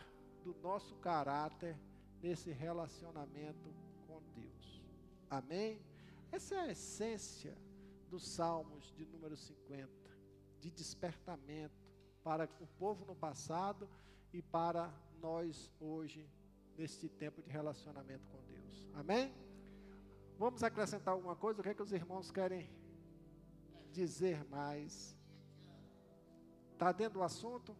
do nosso caráter nesse relacionamento com Deus. Amém? Essa é a essência dos Salmos de número 50, de despertamento para o povo no passado e para nós hoje, neste tempo de relacionamento com Deus. Amém? Vamos acrescentar alguma coisa? O que é que os irmãos querem dizer mais? Está dentro do assunto?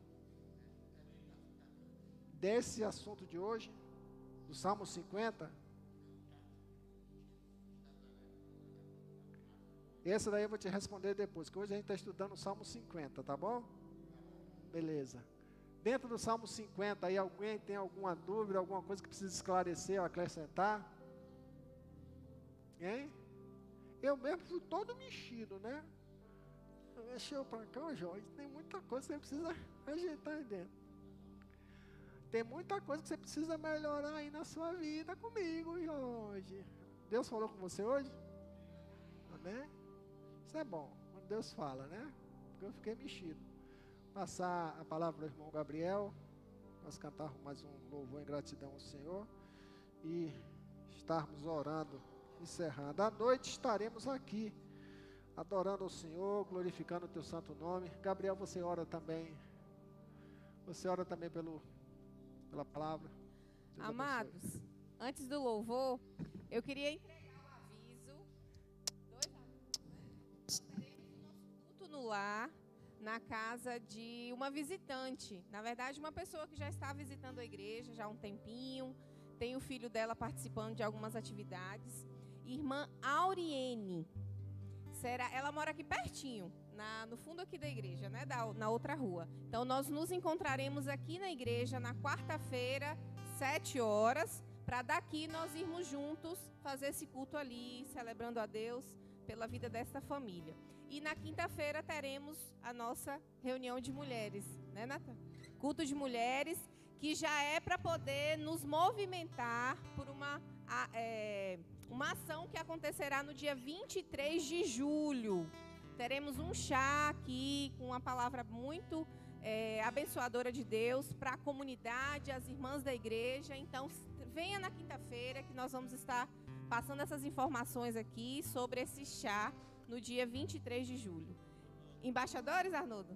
Desse assunto de hoje, do Salmo 50? Esse daí eu vou te responder depois, que hoje a gente está estudando o Salmo 50, tá bom? Beleza. Dentro do Salmo 50, aí alguém tem alguma dúvida, alguma coisa que precisa esclarecer ou acrescentar? Hein? Eu mesmo fui todo mexido, né? Mexeu para cá, Jorge. Tem muita coisa que você precisa ajeitar aí dentro. Tem muita coisa que você precisa melhorar aí na sua vida comigo, Jorge. Deus falou com você hoje? Amém? Isso é bom, quando Deus fala, né? Porque eu fiquei mexido passar a palavra para o irmão Gabriel, nós cantarmos mais um louvor em gratidão ao Senhor e estarmos orando, encerrando. À noite estaremos aqui, adorando ao Senhor, glorificando o teu santo nome. Gabriel, você ora também. Você ora também pelo, pela palavra. Deus Amados, abençoe. antes do louvor, eu queria entregar o aviso. Dois avisos, né? O culto no lar na casa de uma visitante. Na verdade, uma pessoa que já está visitando a igreja já há um tempinho, tem o filho dela participando de algumas atividades. Irmã Auriene. Será, ela mora aqui pertinho, na, no fundo aqui da igreja, né, da, na outra rua. Então, nós nos encontraremos aqui na igreja na quarta-feira, sete horas, para daqui nós irmos juntos fazer esse culto ali, celebrando a Deus pela vida desta família. E na quinta-feira teremos a nossa reunião de mulheres, né, Natan? Culto de mulheres, que já é para poder nos movimentar por uma, a, é, uma ação que acontecerá no dia 23 de julho. Teremos um chá aqui com uma palavra muito é, abençoadora de Deus para a comunidade, as irmãs da igreja. Então, venha na quinta-feira que nós vamos estar passando essas informações aqui sobre esse chá no dia 23 de julho. Embaixadores, Arnoldo?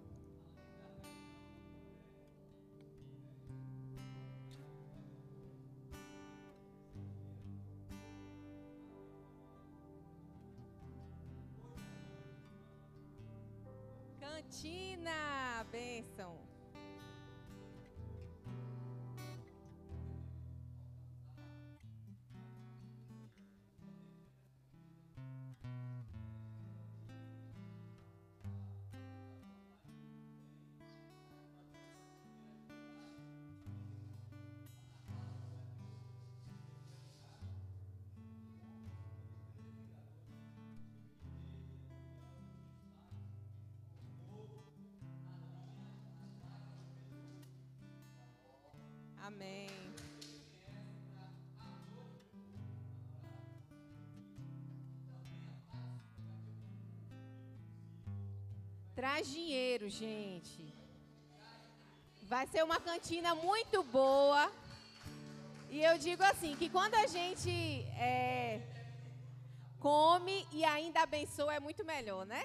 Cantina, bênção. Amém. Traz dinheiro, gente. Vai ser uma cantina muito boa. E eu digo assim, que quando a gente é, come e ainda abençoa, é muito melhor, né?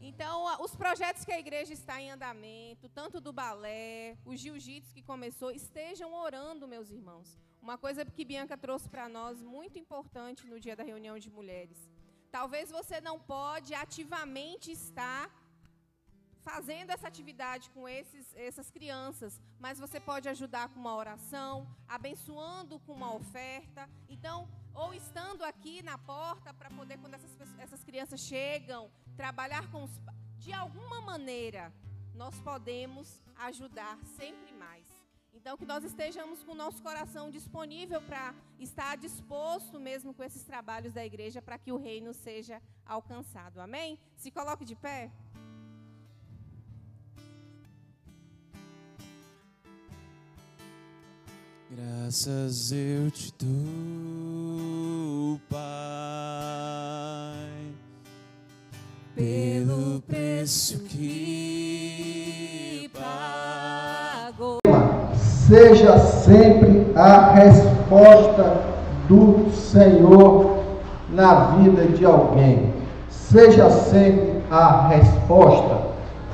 Então, os projetos que a igreja está em andamento, tanto do balé, o jiu-jitsu que começou, estejam orando, meus irmãos. Uma coisa que Bianca trouxe para nós muito importante no dia da reunião de mulheres. Talvez você não pode ativamente estar fazendo essa atividade com esses, essas crianças, mas você pode ajudar com uma oração, abençoando com uma oferta. Então, ou estando aqui na porta para poder, quando essas, essas crianças chegam, trabalhar com os de alguma maneira, nós podemos ajudar sempre mais. Então, que nós estejamos com o nosso coração disponível para estar disposto mesmo com esses trabalhos da igreja para que o reino seja alcançado. Amém? Se coloque de pé. Graças eu te dou, Pai, pelo preço que pagou. Seja sempre a resposta do Senhor na vida de alguém. Seja sempre a resposta,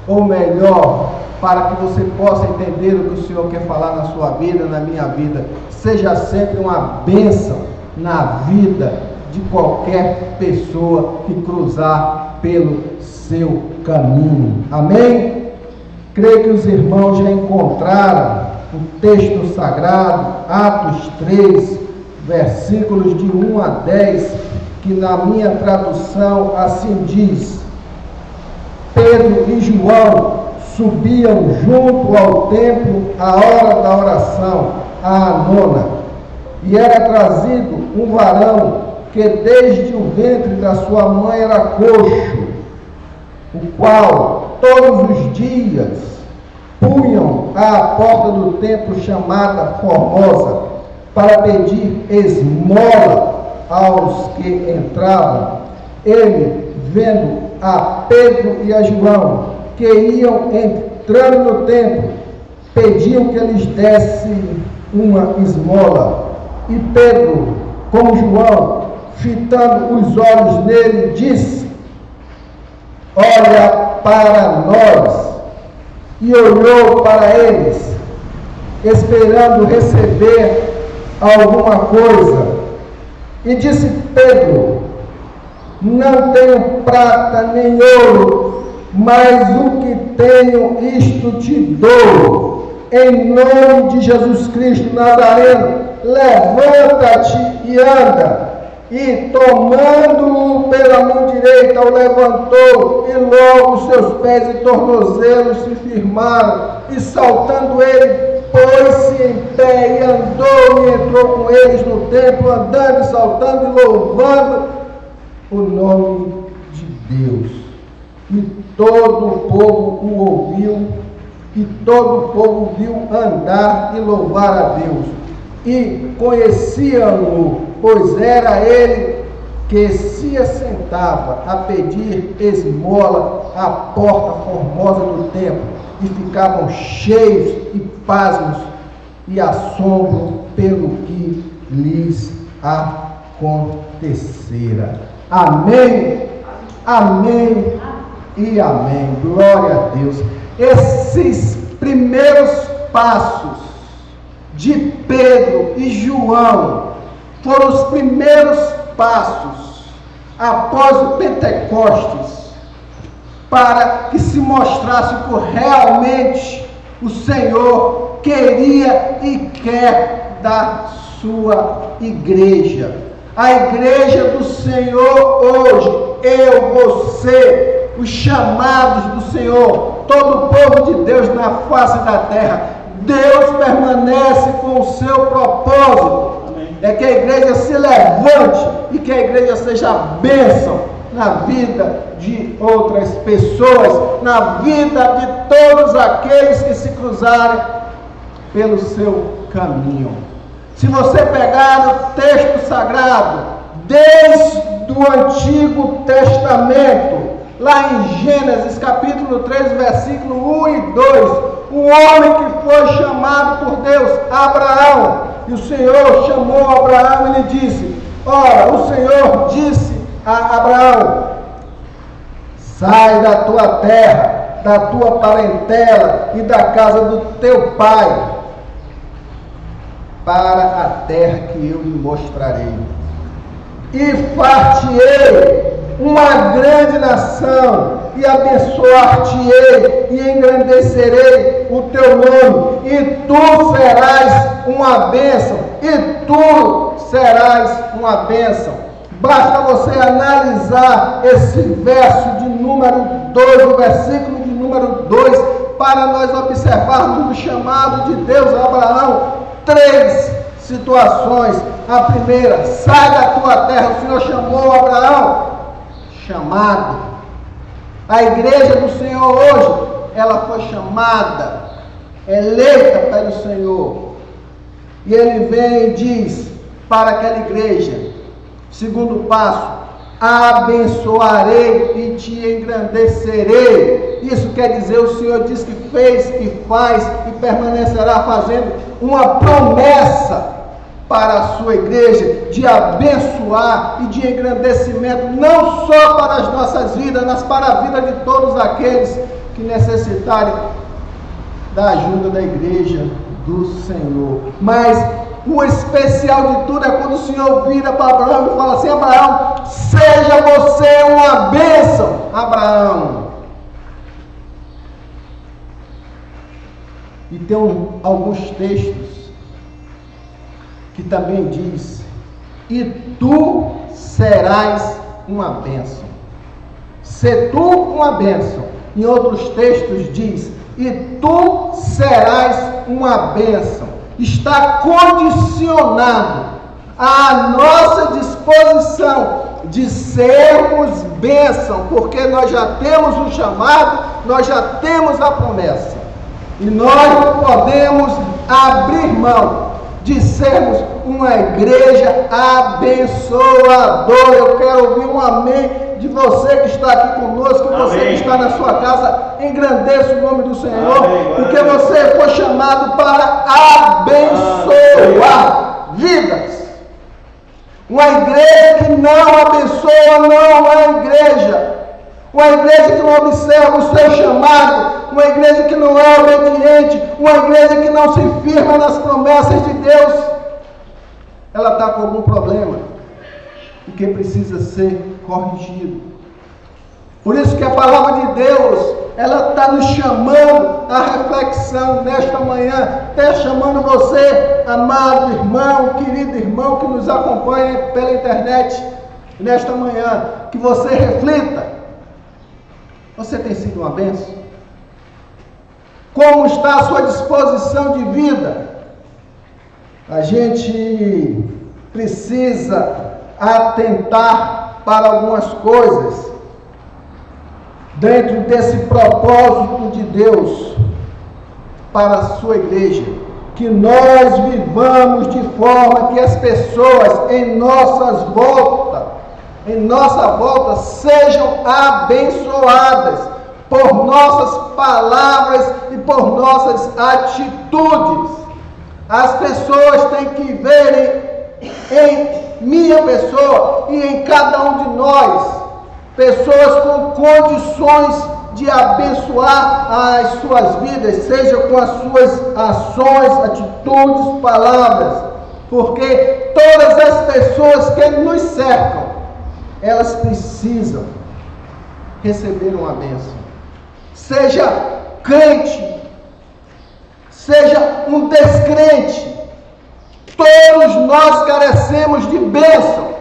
ou melhor, para que você possa entender o que o Senhor quer falar na sua vida, na minha vida. Seja sempre uma bênção na vida de qualquer pessoa que cruzar pelo seu caminho. Amém? Creio que os irmãos já encontraram o texto sagrado, Atos 3, versículos de 1 a 10, que na minha tradução assim diz: Pedro e João subiam junto ao templo à hora da oração, à nona. E era trazido um varão que desde o ventre da sua mãe era coxo, o qual todos os dias punham à porta do templo chamada Formosa para pedir esmola aos que entravam. Ele, vendo a Pedro e a João, que iam entrando no templo, pediam que eles dessem uma esmola. E Pedro, como João, fitando os olhos nele, disse: Olha para nós. E olhou para eles, esperando receber alguma coisa. E disse Pedro: Não tenho prata nem ouro mas o que tenho, isto te dou. Em nome de Jesus Cristo Nazareno, levanta-te e anda. E tomando-o pela mão direita, o levantou, e logo seus pés e tornozelos se firmaram, e saltando ele, pôs-se em pé e andou e entrou com eles no templo, andando e saltando e louvando o nome de Deus. E Todo o povo o ouviu e todo o povo viu andar e louvar a Deus. E conheciam-no, pois era ele que se assentava a pedir esmola à porta formosa do templo, e ficavam cheios e pasmos e assombro pelo que lhes acontecera. Amém. Amém e amém. Glória a Deus. Esses primeiros passos de Pedro e João foram os primeiros passos após o Pentecostes para que se mostrasse que realmente o Senhor queria e quer da sua igreja. A igreja do Senhor hoje, eu, você, os chamados do Senhor, todo o povo de Deus na face da terra. Deus permanece com o seu propósito. Amém. É que a igreja se levante e que a igreja seja bênção na vida de outras pessoas, na vida de todos aqueles que se cruzarem pelo seu caminham. Se você pegar o texto sagrado, desde o Antigo Testamento, lá em Gênesis capítulo 3, versículo 1 e 2, o homem que foi chamado por Deus, Abraão, e o Senhor chamou Abraão e lhe disse: Ora, o Senhor disse a Abraão: Sai da tua terra, da tua parentela e da casa do teu pai, para a terra que eu lhe mostrarei. E far-te-ei uma grande nação, e abençoar-te-ei, e engrandecerei o teu nome, e tu serás uma bênção, e tu serás uma bênção. Basta você analisar esse verso de número 2, o versículo de número 2, para nós observarmos o chamado de Deus a Abraão. Três situações. A primeira, sai da tua terra. O Senhor chamou Abraão. Chamado. A igreja do Senhor hoje, ela foi chamada, eleita pelo Senhor. E ele vem e diz para aquela igreja: Segundo passo, abençoarei e te engrandecerei. Isso quer dizer, o Senhor diz que fez e faz e permanecerá fazendo uma promessa para a sua igreja de abençoar e de engrandecimento, não só para as nossas vidas, mas para a vida de todos aqueles que necessitarem da ajuda da igreja do Senhor. Mas o especial de tudo é quando o Senhor vira para Abraão e fala assim: Abraão, seja você uma bênção, Abraão. E tem alguns textos também diz: E tu serás uma bênção. Se tu uma bênção. Em outros textos diz: E tu serás uma bênção está condicionado à nossa disposição de sermos bênção, porque nós já temos o chamado, nós já temos a promessa. E nós podemos abrir mão de sermos uma igreja abençoadora. Eu quero ouvir um amém de você que está aqui conosco, que você que está na sua casa, engrandeça o nome do Senhor, Amém. porque você foi chamado para abençoar vidas. Uma igreja que não abençoa não é igreja. Uma igreja que não observa o seu chamado, uma igreja que não é obediente, uma igreja que não se firma nas promessas de Deus, ela está com algum problema e que precisa ser corrigido. Por isso que a palavra de Deus, ela está nos chamando à reflexão nesta manhã, está chamando você, amado irmão, querido irmão que nos acompanha pela internet nesta manhã, que você reflita. Você tem sido uma benção? Como está a sua disposição de vida? A gente precisa atentar para algumas coisas dentro desse propósito de Deus para a sua igreja. Que nós vivamos de forma que as pessoas em nossas voltas, em nossa volta, sejam abençoadas por nossas palavras e por nossas atitudes. As pessoas têm que verem em minha pessoa e em cada um de nós, pessoas com condições de abençoar as suas vidas, seja com as suas ações, atitudes, palavras, porque todas as pessoas que nos cercam, elas precisam receber uma bênção. Seja crente, seja um descrente, Todos nós carecemos de bênção.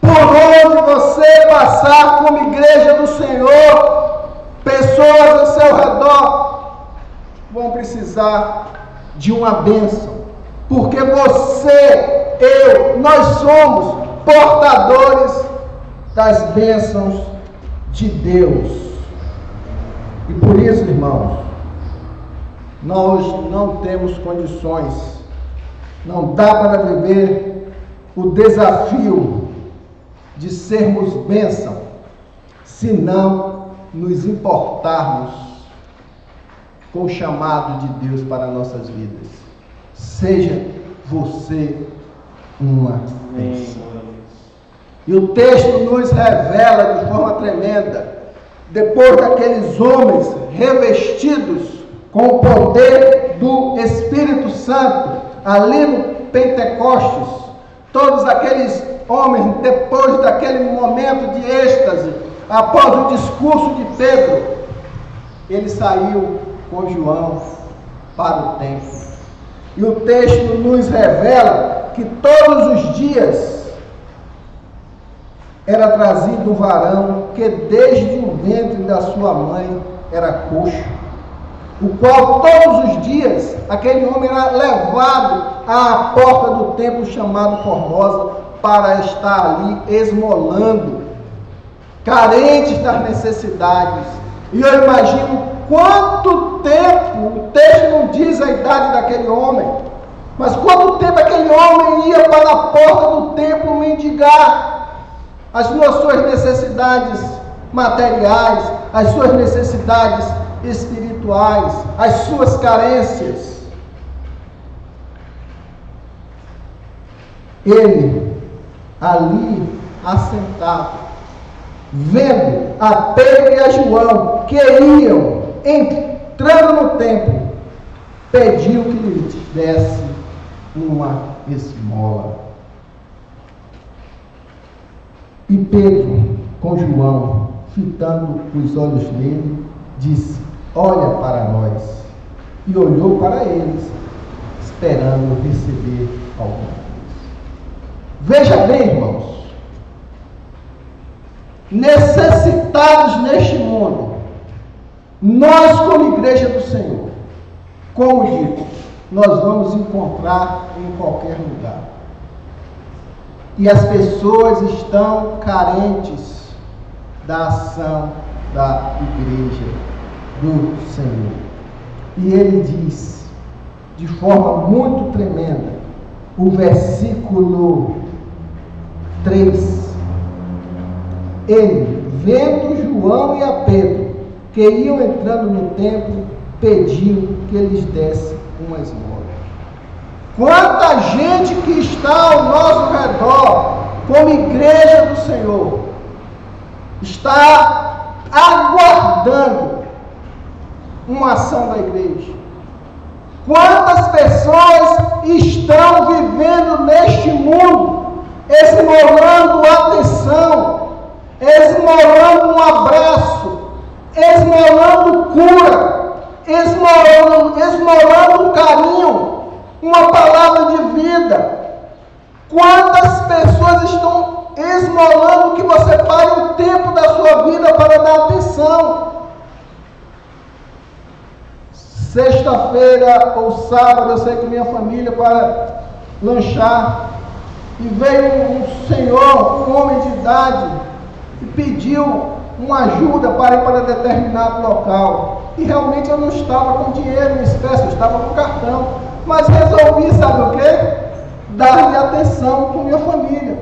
Por onde você passar como igreja do Senhor, pessoas ao seu redor vão precisar de uma bênção. Porque você, eu, nós somos portadores das bênçãos de Deus. E por isso, irmãos, nós não temos condições Não dá para viver o desafio de sermos bênção se não nos importarmos com o chamado de Deus para nossas vidas. Seja você uma bênção. E o texto nos revela de forma tremenda, depois daqueles homens revestidos com o poder do Espírito Santo, ali no Pentecostes, todos aqueles homens, depois daquele momento de êxtase, após o discurso de Pedro, ele saiu com João para o templo. E o texto nos revela que todos os dias era trazido um varão que desde o ventre da sua mãe era coxo, o qual todos os dias aquele homem era levado à porta do templo chamado Formosa para estar ali esmolando, carentes das necessidades. E eu imagino quanto tempo, o texto não diz a idade daquele homem, mas quanto tempo aquele homem ia para a porta do templo mendigar as suas necessidades materiais, as suas necessidades espirituais, as suas carências. Ele, ali assentado, vendo a Pedro e a João que iam entrando no templo, pediu que lhes desse uma esmola. E Pedro, com João, fitando os olhos nele, disse: Olha para nós. E olhou para eles, esperando receber alguma coisa. Veja bem, irmãos, necessitados neste mundo, nós, como igreja do Senhor, como dito, nós vamos encontrar em qualquer lugar. E as pessoas estão carentes da ação da igreja do Senhor. E ele diz, de forma muito tremenda, o versículo 3. Ele, vendo João e a Pedro, que iam entrando no templo, pediu que eles dessem uma esmola. Quanta gente que está ao nosso redor, como igreja do Senhor, está aguardando uma ação da igreja. Quantas pessoas estão vivendo neste mundo, esmolando atenção, esmolando um abraço, esmolando cura, esmolando, esmolando um carinho, uma palavra de vida. Quantas pessoas estão esmolando que você pare o tempo da sua vida para dar atenção? Sexta-feira ou sábado eu saí com minha família para lanchar e veio um senhor, um homem de idade, e pediu uma ajuda para ir para determinado local. E realmente eu não estava com dinheiro em espécie, eu estava com cartão. Mas resolvi, sabe o quê? Dar-lhe atenção com minha família.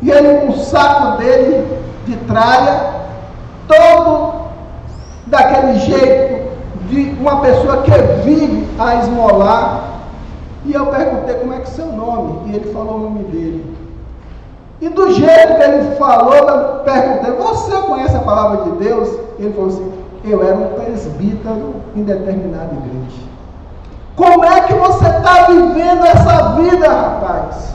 E ele com o saco dele de tralha, todo daquele jeito de uma pessoa que vive a esmolar. E eu perguntei como é que é seu nome? E ele falou o nome dele. E do jeito que ele falou, eu perguntei, você conhece a palavra de Deus? Ele falou assim, eu era um presbítero em determinada igreja. Como é que você está vivendo essa vida, rapaz?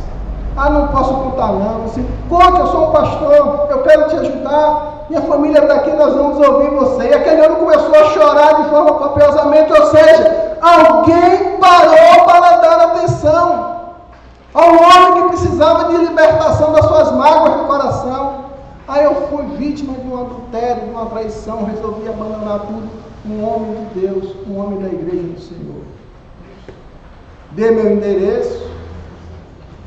Ah, não posso contar não. Assim, conte, eu sou um pastor, eu quero te ajudar. Minha família está aqui, nós vamos ouvir você. E aquele homem começou a chorar de forma copiosamente, ou seja, alguém parou para dar atenção ao homem que precisava de libertação das suas mágoas do coração. Aí eu fui vítima de um adultério, de uma traição, resolvi abandonar tudo. Um homem de Deus, um homem da igreja do Senhor. Dê meu endereço,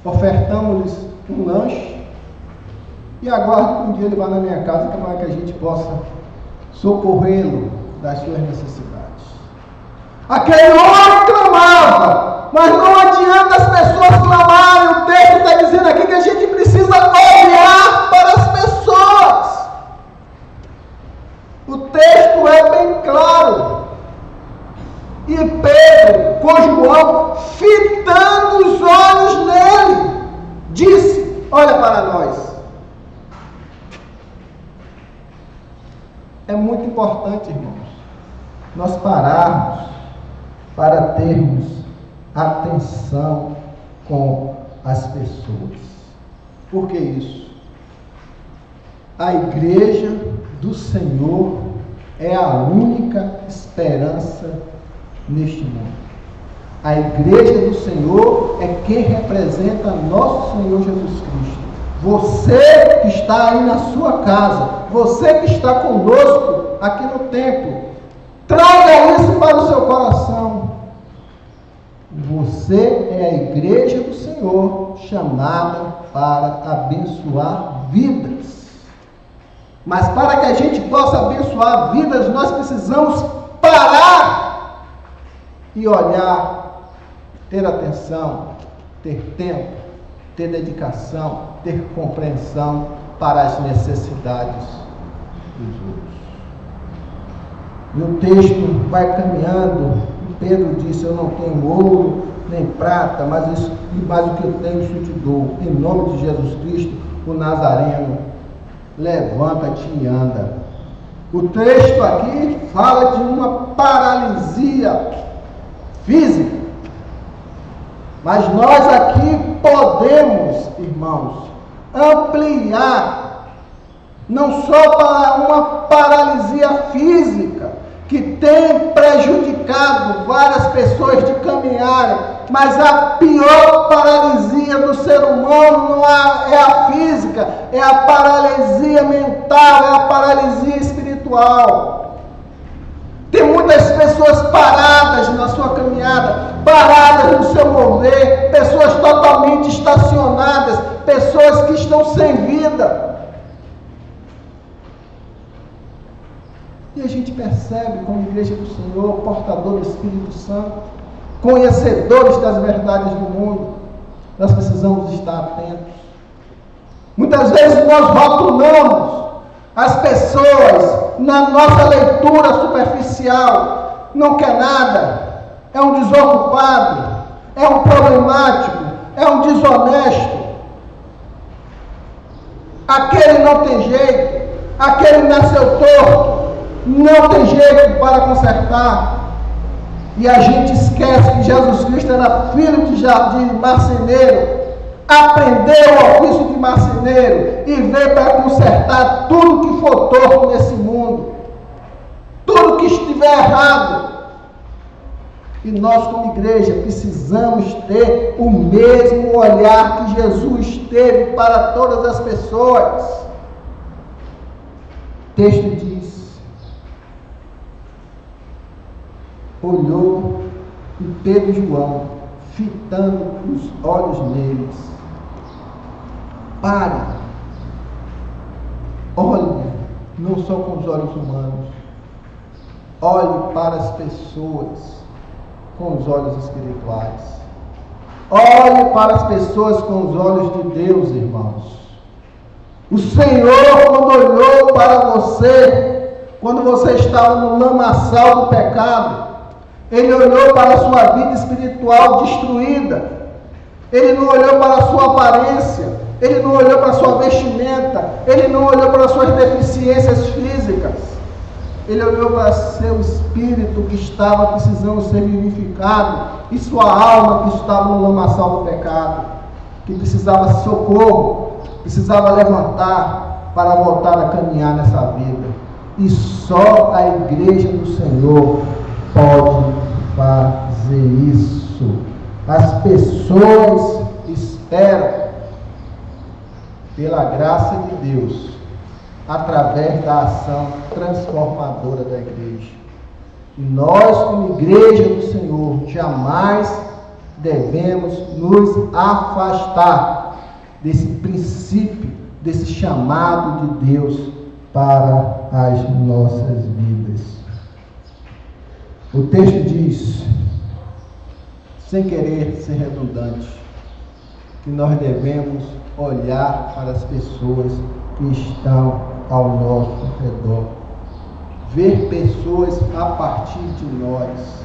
ofertamos-lhes um lanche e aguardo que um dia ele vá na minha casa para que a gente possa socorrê-lo das suas necessidades. Aquele homem clamava, Mas não adianta as pessoas clamarem. O texto está dizendo aqui que a gente precisa olhar para as pessoas. O texto é bem claro. E Pedro, com João, fitando os olhos nele, disse: Olha para nós. É muito importante, irmãos, nós pararmos para termos atenção com as pessoas. Por que isso? A igreja do Senhor é a única esperança neste mundo. A igreja do Senhor é quem representa nosso Senhor Jesus Cristo. Você que está aí na sua casa, você que está conosco aqui no templo, traga isso para o seu coração. Você é a igreja do Senhor, chamada para abençoar vidas. Mas para que a gente possa abençoar vidas, nós precisamos parar e olhar, ter atenção, ter tempo, ter dedicação, ter compreensão para as necessidades dos outros. E o texto vai caminhando, Pedro disse: Eu não tenho ouro nem prata, mas, isso, o que eu tenho, isso te dou. Em nome de Jesus Cristo, o Nazareno, levanta-te e anda. O texto aqui fala de uma paralisia física. Mas nós aqui podemos, irmãos, ampliar, não só para uma paralisia física, que tem prejudicado várias pessoas de caminharem, mas a pior paralisia do ser humano não é a física, é a paralisia mental, é a paralisia espiritual. Tem muitas pessoas paradas na sua caminhada, paradas no seu mover, pessoas totalmente estacionadas, pessoas que estão sem vida. E a gente percebe, como igreja do Senhor, portador do Espírito Santo, conhecedores das verdades do mundo, nós precisamos estar atentos. Muitas vezes nós rotulamos as pessoas na nossa leitura superficial, não quer nada, é um desocupado, é um problemático, é um desonesto. Aquele não tem jeito, aquele nasceu torto, não tem jeito para consertar. E a gente esquece que Jesus Cristo era filho de, de marceneiro, aprendeu o ofício de marceneiro e veio para consertar tudo que for torto nesse mundo, tudo que estiver errado. E nós, como igreja, precisamos ter o mesmo olhar que Jesus teve para todas as pessoas. O texto diz: olhou Pedro e João, fitando os olhos neles, Pare. Olhe, não só com os olhos humanos. Olhe para as pessoas com os olhos espirituais. Olhe para as pessoas com os olhos de Deus, irmãos. O Senhor, quando olhou para você, quando você estava no lamaçal do pecado, Ele olhou para a sua vida espiritual destruída. Ele não olhou para a sua aparência. Ele não olhou para a sua vestimenta, ele não olhou para as suas deficiências físicas, ele olhou para seu espírito que estava precisando ser vivificado e sua alma que estava no lamaçal do pecado, que precisava socorro, precisava levantar para voltar a caminhar nessa vida. E só a igreja do Senhor pode fazer isso. As pessoas esperam pela graça de Deus, através da ação transformadora da igreja. E nós, como igreja do Senhor, jamais devemos nos afastar desse princípio, desse chamado de Deus para as nossas vidas. O texto diz: sem querer ser redundante, que nós devemos olhar para as pessoas que estão ao nosso redor. Ver pessoas a partir de nós.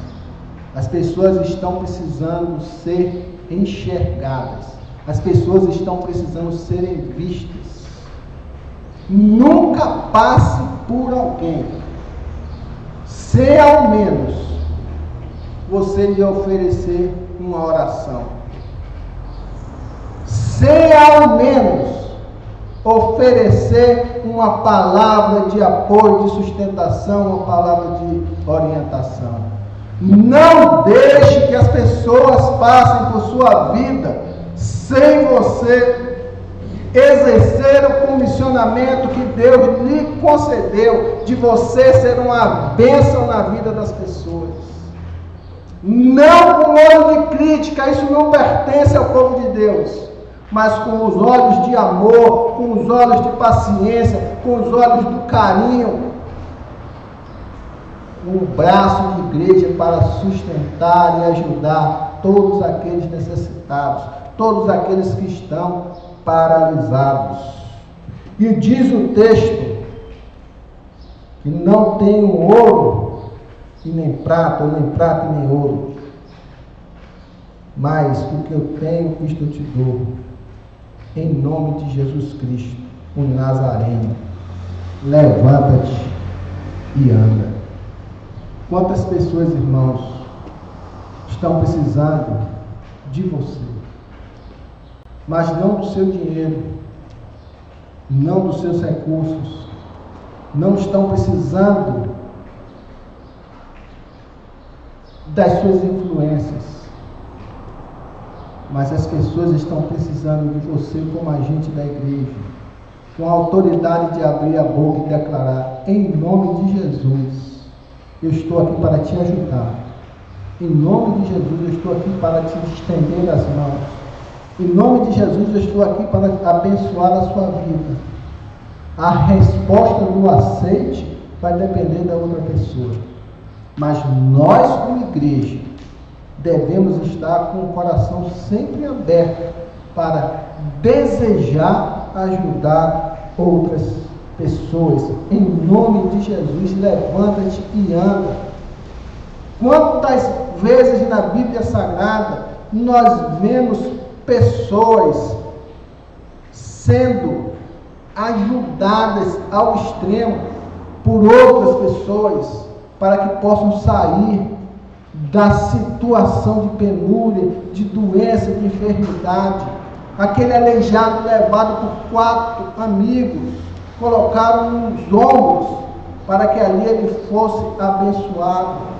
As pessoas estão precisando ser enxergadas. As pessoas estão precisando serem vistas. Nunca passe por alguém se ao menos você lhe oferecer uma oração. Se ao menos oferecer uma palavra de apoio, de sustentação, uma palavra de orientação. Não deixe que as pessoas passem por sua vida sem você exercer o comissionamento que Deus lhe concedeu de você ser uma bênção na vida das pessoas. Não com olho de crítica, isso não pertence ao povo de Deus, mas com os olhos de amor, com os olhos de paciência, com os olhos do carinho. Um braço de igreja para sustentar e ajudar todos aqueles necessitados, todos aqueles que estão paralisados. E diz o texto que não tenho ouro e nem prata, nem prata e nem ouro, mas o que eu tenho, isto eu te dou, em nome de Jesus Cristo, o Nazareno. Levanta-te e anda. Quantas pessoas, irmãos, estão precisando de você? mas não do seu dinheiro, não dos seus recursos, não estão precisando das suas influências, mas as pessoas estão precisando de você como agente da igreja, com a autoridade de abrir a boca e declarar: em nome de Jesus, eu estou aqui para te ajudar. Em nome de Jesus, eu estou aqui para te estender as mãos. Em nome de Jesus, eu estou aqui para abençoar a sua vida. A resposta do aceite vai depender da outra pessoa. Mas nós, como igreja, devemos estar com o coração sempre aberto para desejar ajudar outras pessoas. Em nome de Jesus, levanta-te e anda. Quantas vezes na Bíblia Sagrada nós vemos pessoas sendo ajudadas ao extremo por outras pessoas para que possam sair da situação de penúria, de doença, de enfermidade. Aquele aleijado levado por quatro amigos, colocaram nos ombros para que ali ele fosse abençoado.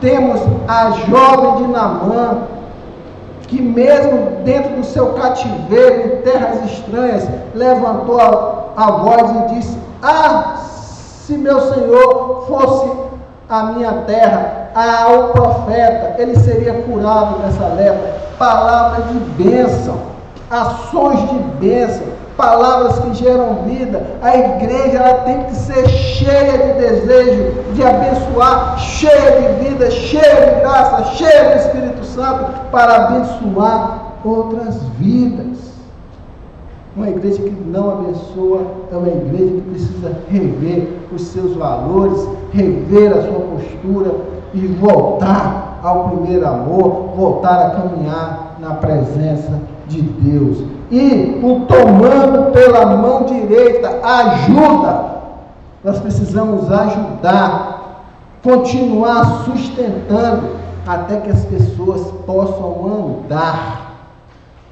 Temos a jovem de Namã, que mesmo dentro do seu cativeiro, em terras estranhas, levantou a, a voz e disse: Ah, se meu Senhor fosse a minha terra, ao profeta, ele seria curado dessa lepra. Palavra de bênção, ações de bênção, palavras que geram vida. A igreja ela tem que ser cheia de desejo de abençoar, cheia de vida, cheia de graça, cheia do Espírito Santo para abençoar outras vidas. Uma igreja que não abençoa é uma igreja que precisa rever os seus valores, rever a sua postura e voltar ao primeiro amor, voltar a caminhar na presença de Deus. E o tomando pela mão direita ajuda. Nós precisamos ajudar, continuar sustentando até que as pessoas possam andar,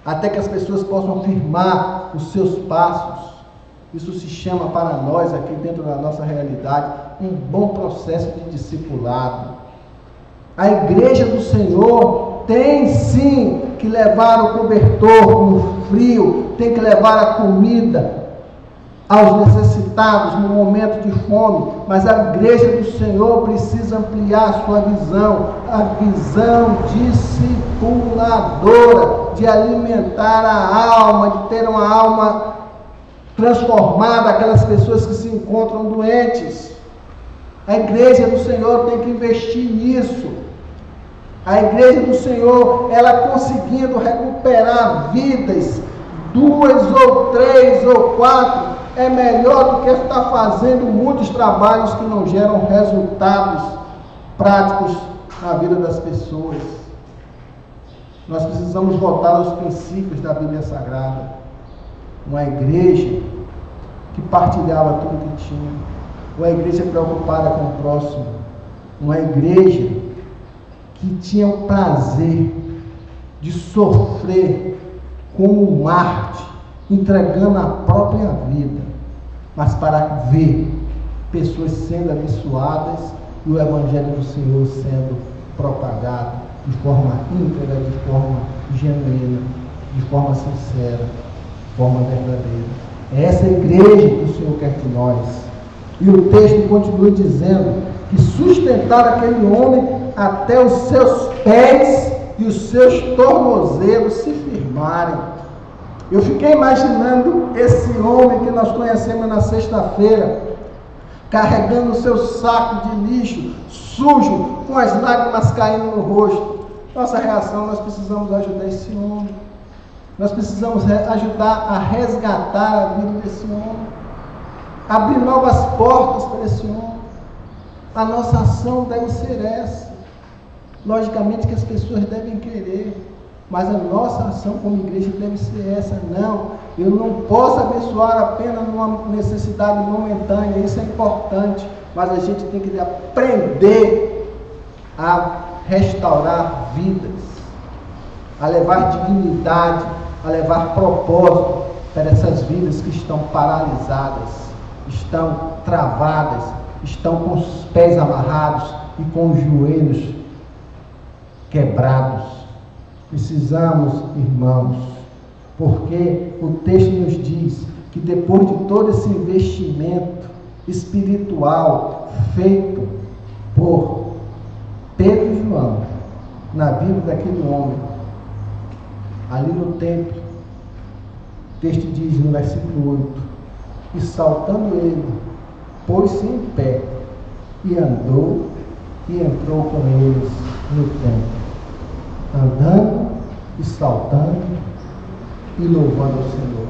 até que as pessoas possam firmar os seus passos. Isso se chama para nós, aqui dentro da nossa realidade, um bom processo de discipulado. A igreja do Senhor tem sim que levar o cobertor no frio, tem que levar a comida aos necessitados no momento de fome, mas a igreja do Senhor precisa ampliar sua visão, a visão discipuladora, de alimentar a alma, de ter uma alma transformada, aquelas pessoas que se encontram doentes. A igreja do Senhor tem que investir nisso. A igreja do Senhor, ela conseguindo recuperar vidas, duas ou três ou quatro, é melhor do que estar fazendo muitos trabalhos que não geram resultados práticos na vida das pessoas. Nós precisamos voltar aos princípios da Bíblia Sagrada. Uma igreja que partilhava tudo que tinha. Uma igreja preocupada com o próximo. Uma igreja que tinha o prazer de sofrer como um Marte, entregando a própria vida, mas para ver pessoas sendo abençoadas e o Evangelho do Senhor sendo propagado de forma íntegra, de forma genuína, de forma sincera, de forma verdadeira. É essa igreja que o Senhor quer que nós. E o texto continua dizendo que sustentar aquele homem até os seus pés e os seus tornozelos se firmarem. Eu fiquei imaginando esse homem que nós conhecemos na sexta-feira, carregando o seu saco de lixo, sujo, com as lágrimas caindo no rosto. Nossa reação, nós precisamos ajudar esse homem. Nós precisamos ajudar a resgatar a vida desse homem. Abrir novas portas para esse homem. A nossa ação deve ser essa. Logicamente que as pessoas devem querer, mas a nossa ação como igreja deve ser essa. Não, eu não posso abençoar apenas numa necessidade momentânea, isso é importante, mas a gente tem que aprender a restaurar vidas, a levar dignidade, a levar propósito para essas vidas que estão paralisadas, estão travadas, estão com os pés amarrados e com os joelhos quebrados. Precisamos, irmãos, porque o texto nos diz que depois de todo esse investimento espiritual feito por Pedro e João na vida daquele homem, ali no templo, o texto diz no versículo 8: E saltando ele, pôs-se em pé e andou e entrou com eles no templo andando saltando e louvando ao Senhor.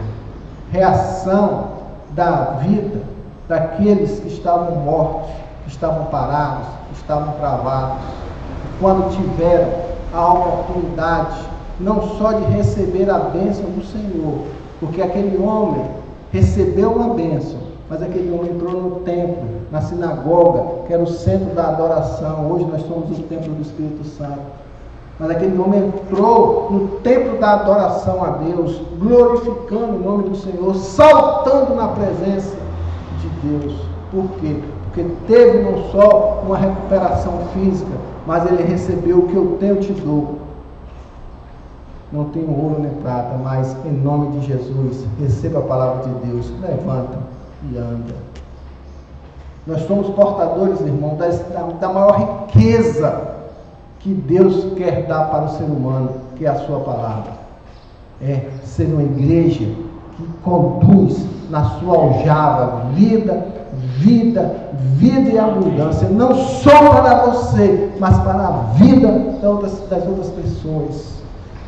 Reação da vida daqueles que estavam mortos, que estavam parados, que estavam travados, quando tiveram a oportunidade não só de receber a bênção do Senhor, porque aquele homem recebeu uma bênção, mas aquele homem entrou no templo, na sinagoga, que era o centro da adoração. Hoje nós somos o templo do Espírito Santo. Mas aquele homem entrou no templo da adoração a Deus, glorificando o nome do Senhor, saltando na presença de Deus. Por quê? Porque teve não só uma recuperação física, mas ele recebeu o que eu tenho te dou. Não tenho ouro nem prata, mas em nome de Jesus, receba a palavra de Deus, levanta e anda. Nós somos portadores, irmão, da, da maior riqueza que Deus quer dar para o ser humano, que é a sua palavra. É ser uma igreja que conduz na sua aljava vida, vida, vida e abundância, não só para você, mas para a vida das outras pessoas.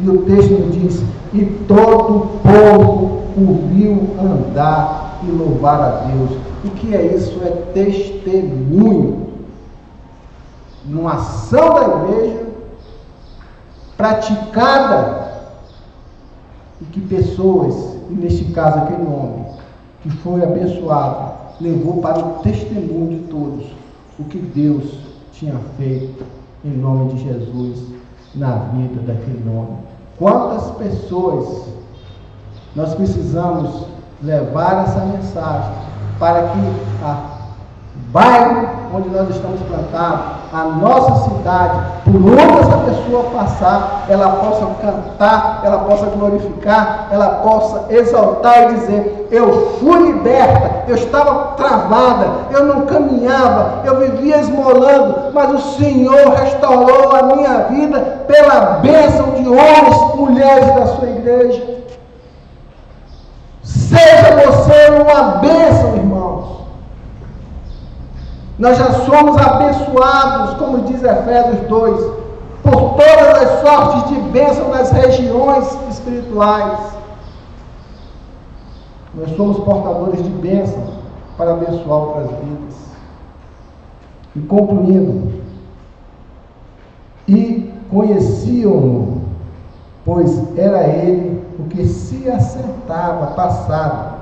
E o texto diz: E todo o povo o viu andar e louvar a Deus. O que é isso? É testemunho numa ação da igreja praticada e que pessoas, e neste caso aquele homem, que foi abençoado, levou para o testemunho de todos o que Deus tinha feito em nome de Jesus na vida daquele homem. Quantas pessoas nós precisamos levar essa mensagem para que a bairro onde nós estamos plantados, a nossa cidade, por onde essa pessoa passar, ela possa cantar, ela possa glorificar, ela possa exaltar e dizer: Eu fui liberta, eu estava travada, eu não caminhava, eu vivia esmolando, mas o Senhor restaurou a minha vida pela bênção de homens, mulheres da sua igreja. Seja você uma bênção. Nós já somos abençoados, como diz Efésios 2, por todas as sortes de bênção nas regiões espirituais. Nós somos portadores de bênção para abençoar outras vidas. E concluindo, e conheciam-no, pois era ele o que se assentava passado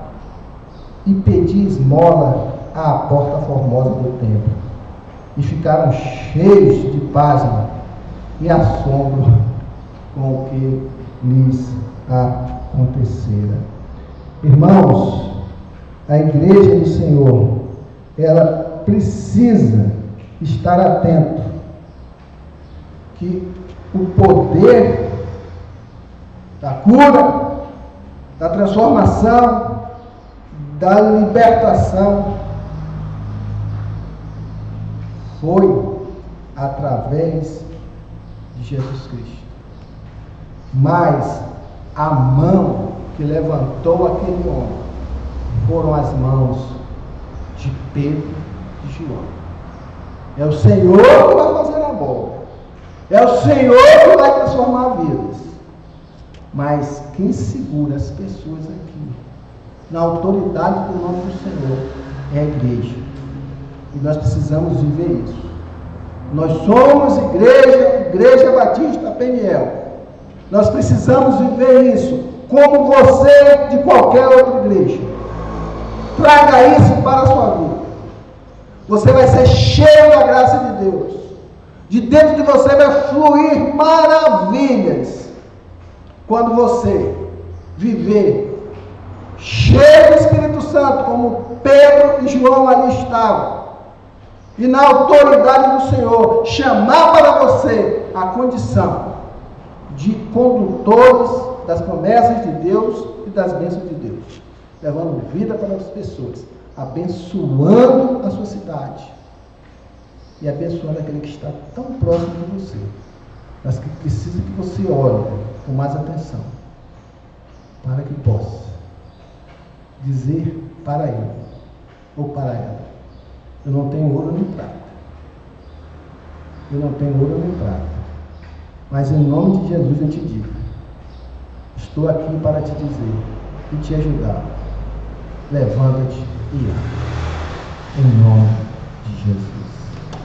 e pedia esmola à porta formosa do templo. E ficaram cheios de pasmo e assombro com o que lhes acontecera. Irmãos, a igreja do Senhor, ela precisa estar atento que o poder da cura, da transformação, da libertação foi através de Jesus Cristo. Mas a mão que levantou aquele homem foram as mãos de Pedro e João. É o Senhor que vai fazer a bola. É o Senhor que vai transformar vidas. Mas quem segura as pessoas aqui, na autoridade do nome do Senhor, é a igreja. E nós precisamos viver isso. Nós somos igreja, igreja Batista Peniel. Nós precisamos viver isso, como você de qualquer outra igreja. Traga isso para a sua vida. Você vai ser cheio da graça de Deus. De dentro de você vai fluir maravilhas. Quando você viver cheio do Espírito Santo, como Pedro e João ali estavam e na autoridade do Senhor, chamar para você a condição de condutores das promessas de Deus e das bênçãos de Deus, levando vida para as pessoas, abençoando a sua cidade e abençoando aquele que está tão próximo de você, mas que precisa que você olhe com mais atenção, para que possa dizer para ele ou para ela eu não tenho ouro nem prata. Eu não tenho ouro nem prata. Mas em nome de Jesus eu te digo: estou aqui para te dizer e te ajudar. Levanta-te e anda. Em nome de Jesus.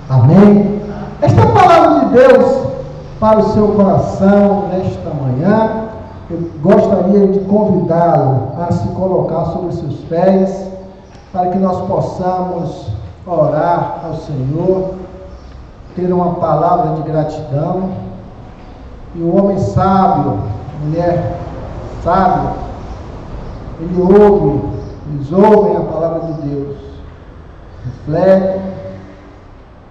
Amém? Esta palavra de Deus para o seu coração nesta manhã. Eu gostaria de convidá-lo a se colocar sobre os seus pés para que nós possamos orar ao Senhor, ter uma palavra de gratidão. E o homem sábio, mulher sábia, ele ouve, eles ouvem a palavra de Deus, refletem,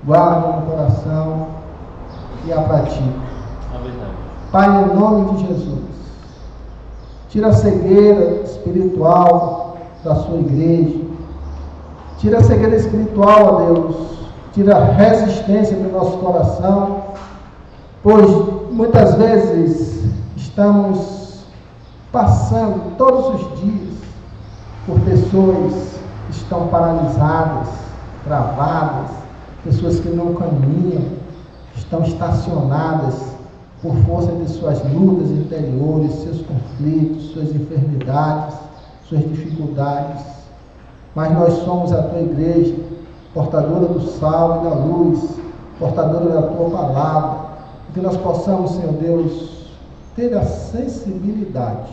guardam no coração e a praticam. Pai, em nome de Jesus, tira a cegueira espiritual da sua igreja, Tira a cegueira espiritual, ó Deus. Tira a resistência do nosso coração. Pois muitas vezes estamos passando todos os dias por pessoas que estão paralisadas, travadas, pessoas que não caminham, estão estacionadas por força de suas lutas interiores, seus conflitos, suas enfermidades, suas dificuldades mas nós somos a tua igreja, portadora do sal e da luz, portadora da tua palavra, que nós possamos, Senhor Deus, ter a sensibilidade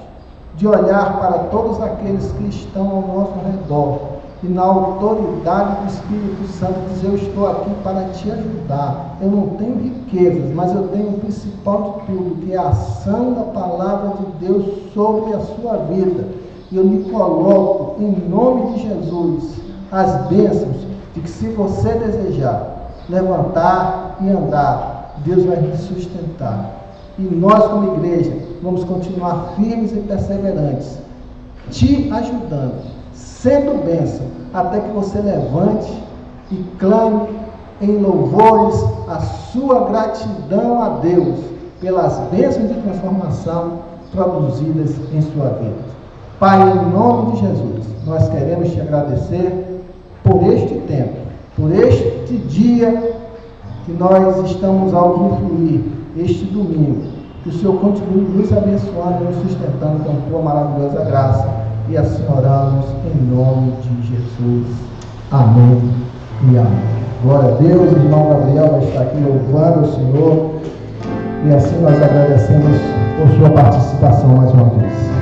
de olhar para todos aqueles que estão ao nosso redor e na autoridade do Espírito Santo dizer: Eu estou aqui para te ajudar. Eu não tenho riquezas, mas eu tenho o principal de tudo, que é a ação da palavra de Deus sobre a sua vida e eu lhe coloco em nome de Jesus as bênçãos de que se você desejar levantar e andar, Deus vai lhe sustentar. E nós, como igreja, vamos continuar firmes e perseverantes, te ajudando, sendo bênção, até que você levante e clame em louvores a sua gratidão a Deus pelas bênçãos de transformação produzidas em sua vida. Pai, em nome de Jesus, nós queremos te agradecer por este tempo, por este dia que nós estamos ao usufruir este domingo. Que o Senhor continue nos abençoando nos sustentando com a tua maravilhosa graça. E assim oramos em nome de Jesus. Amém e amém. Glória a Deus, irmão Gabriel vai estar aqui louvando o Senhor. E assim nós agradecemos por sua participação mais uma vez.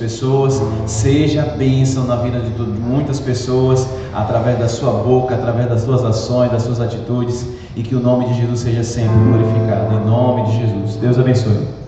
Pessoas, seja bênção na vida de muitas pessoas, através da sua boca, através das suas ações, das suas atitudes, e que o nome de Jesus seja sempre glorificado. Em nome de Jesus. Deus abençoe.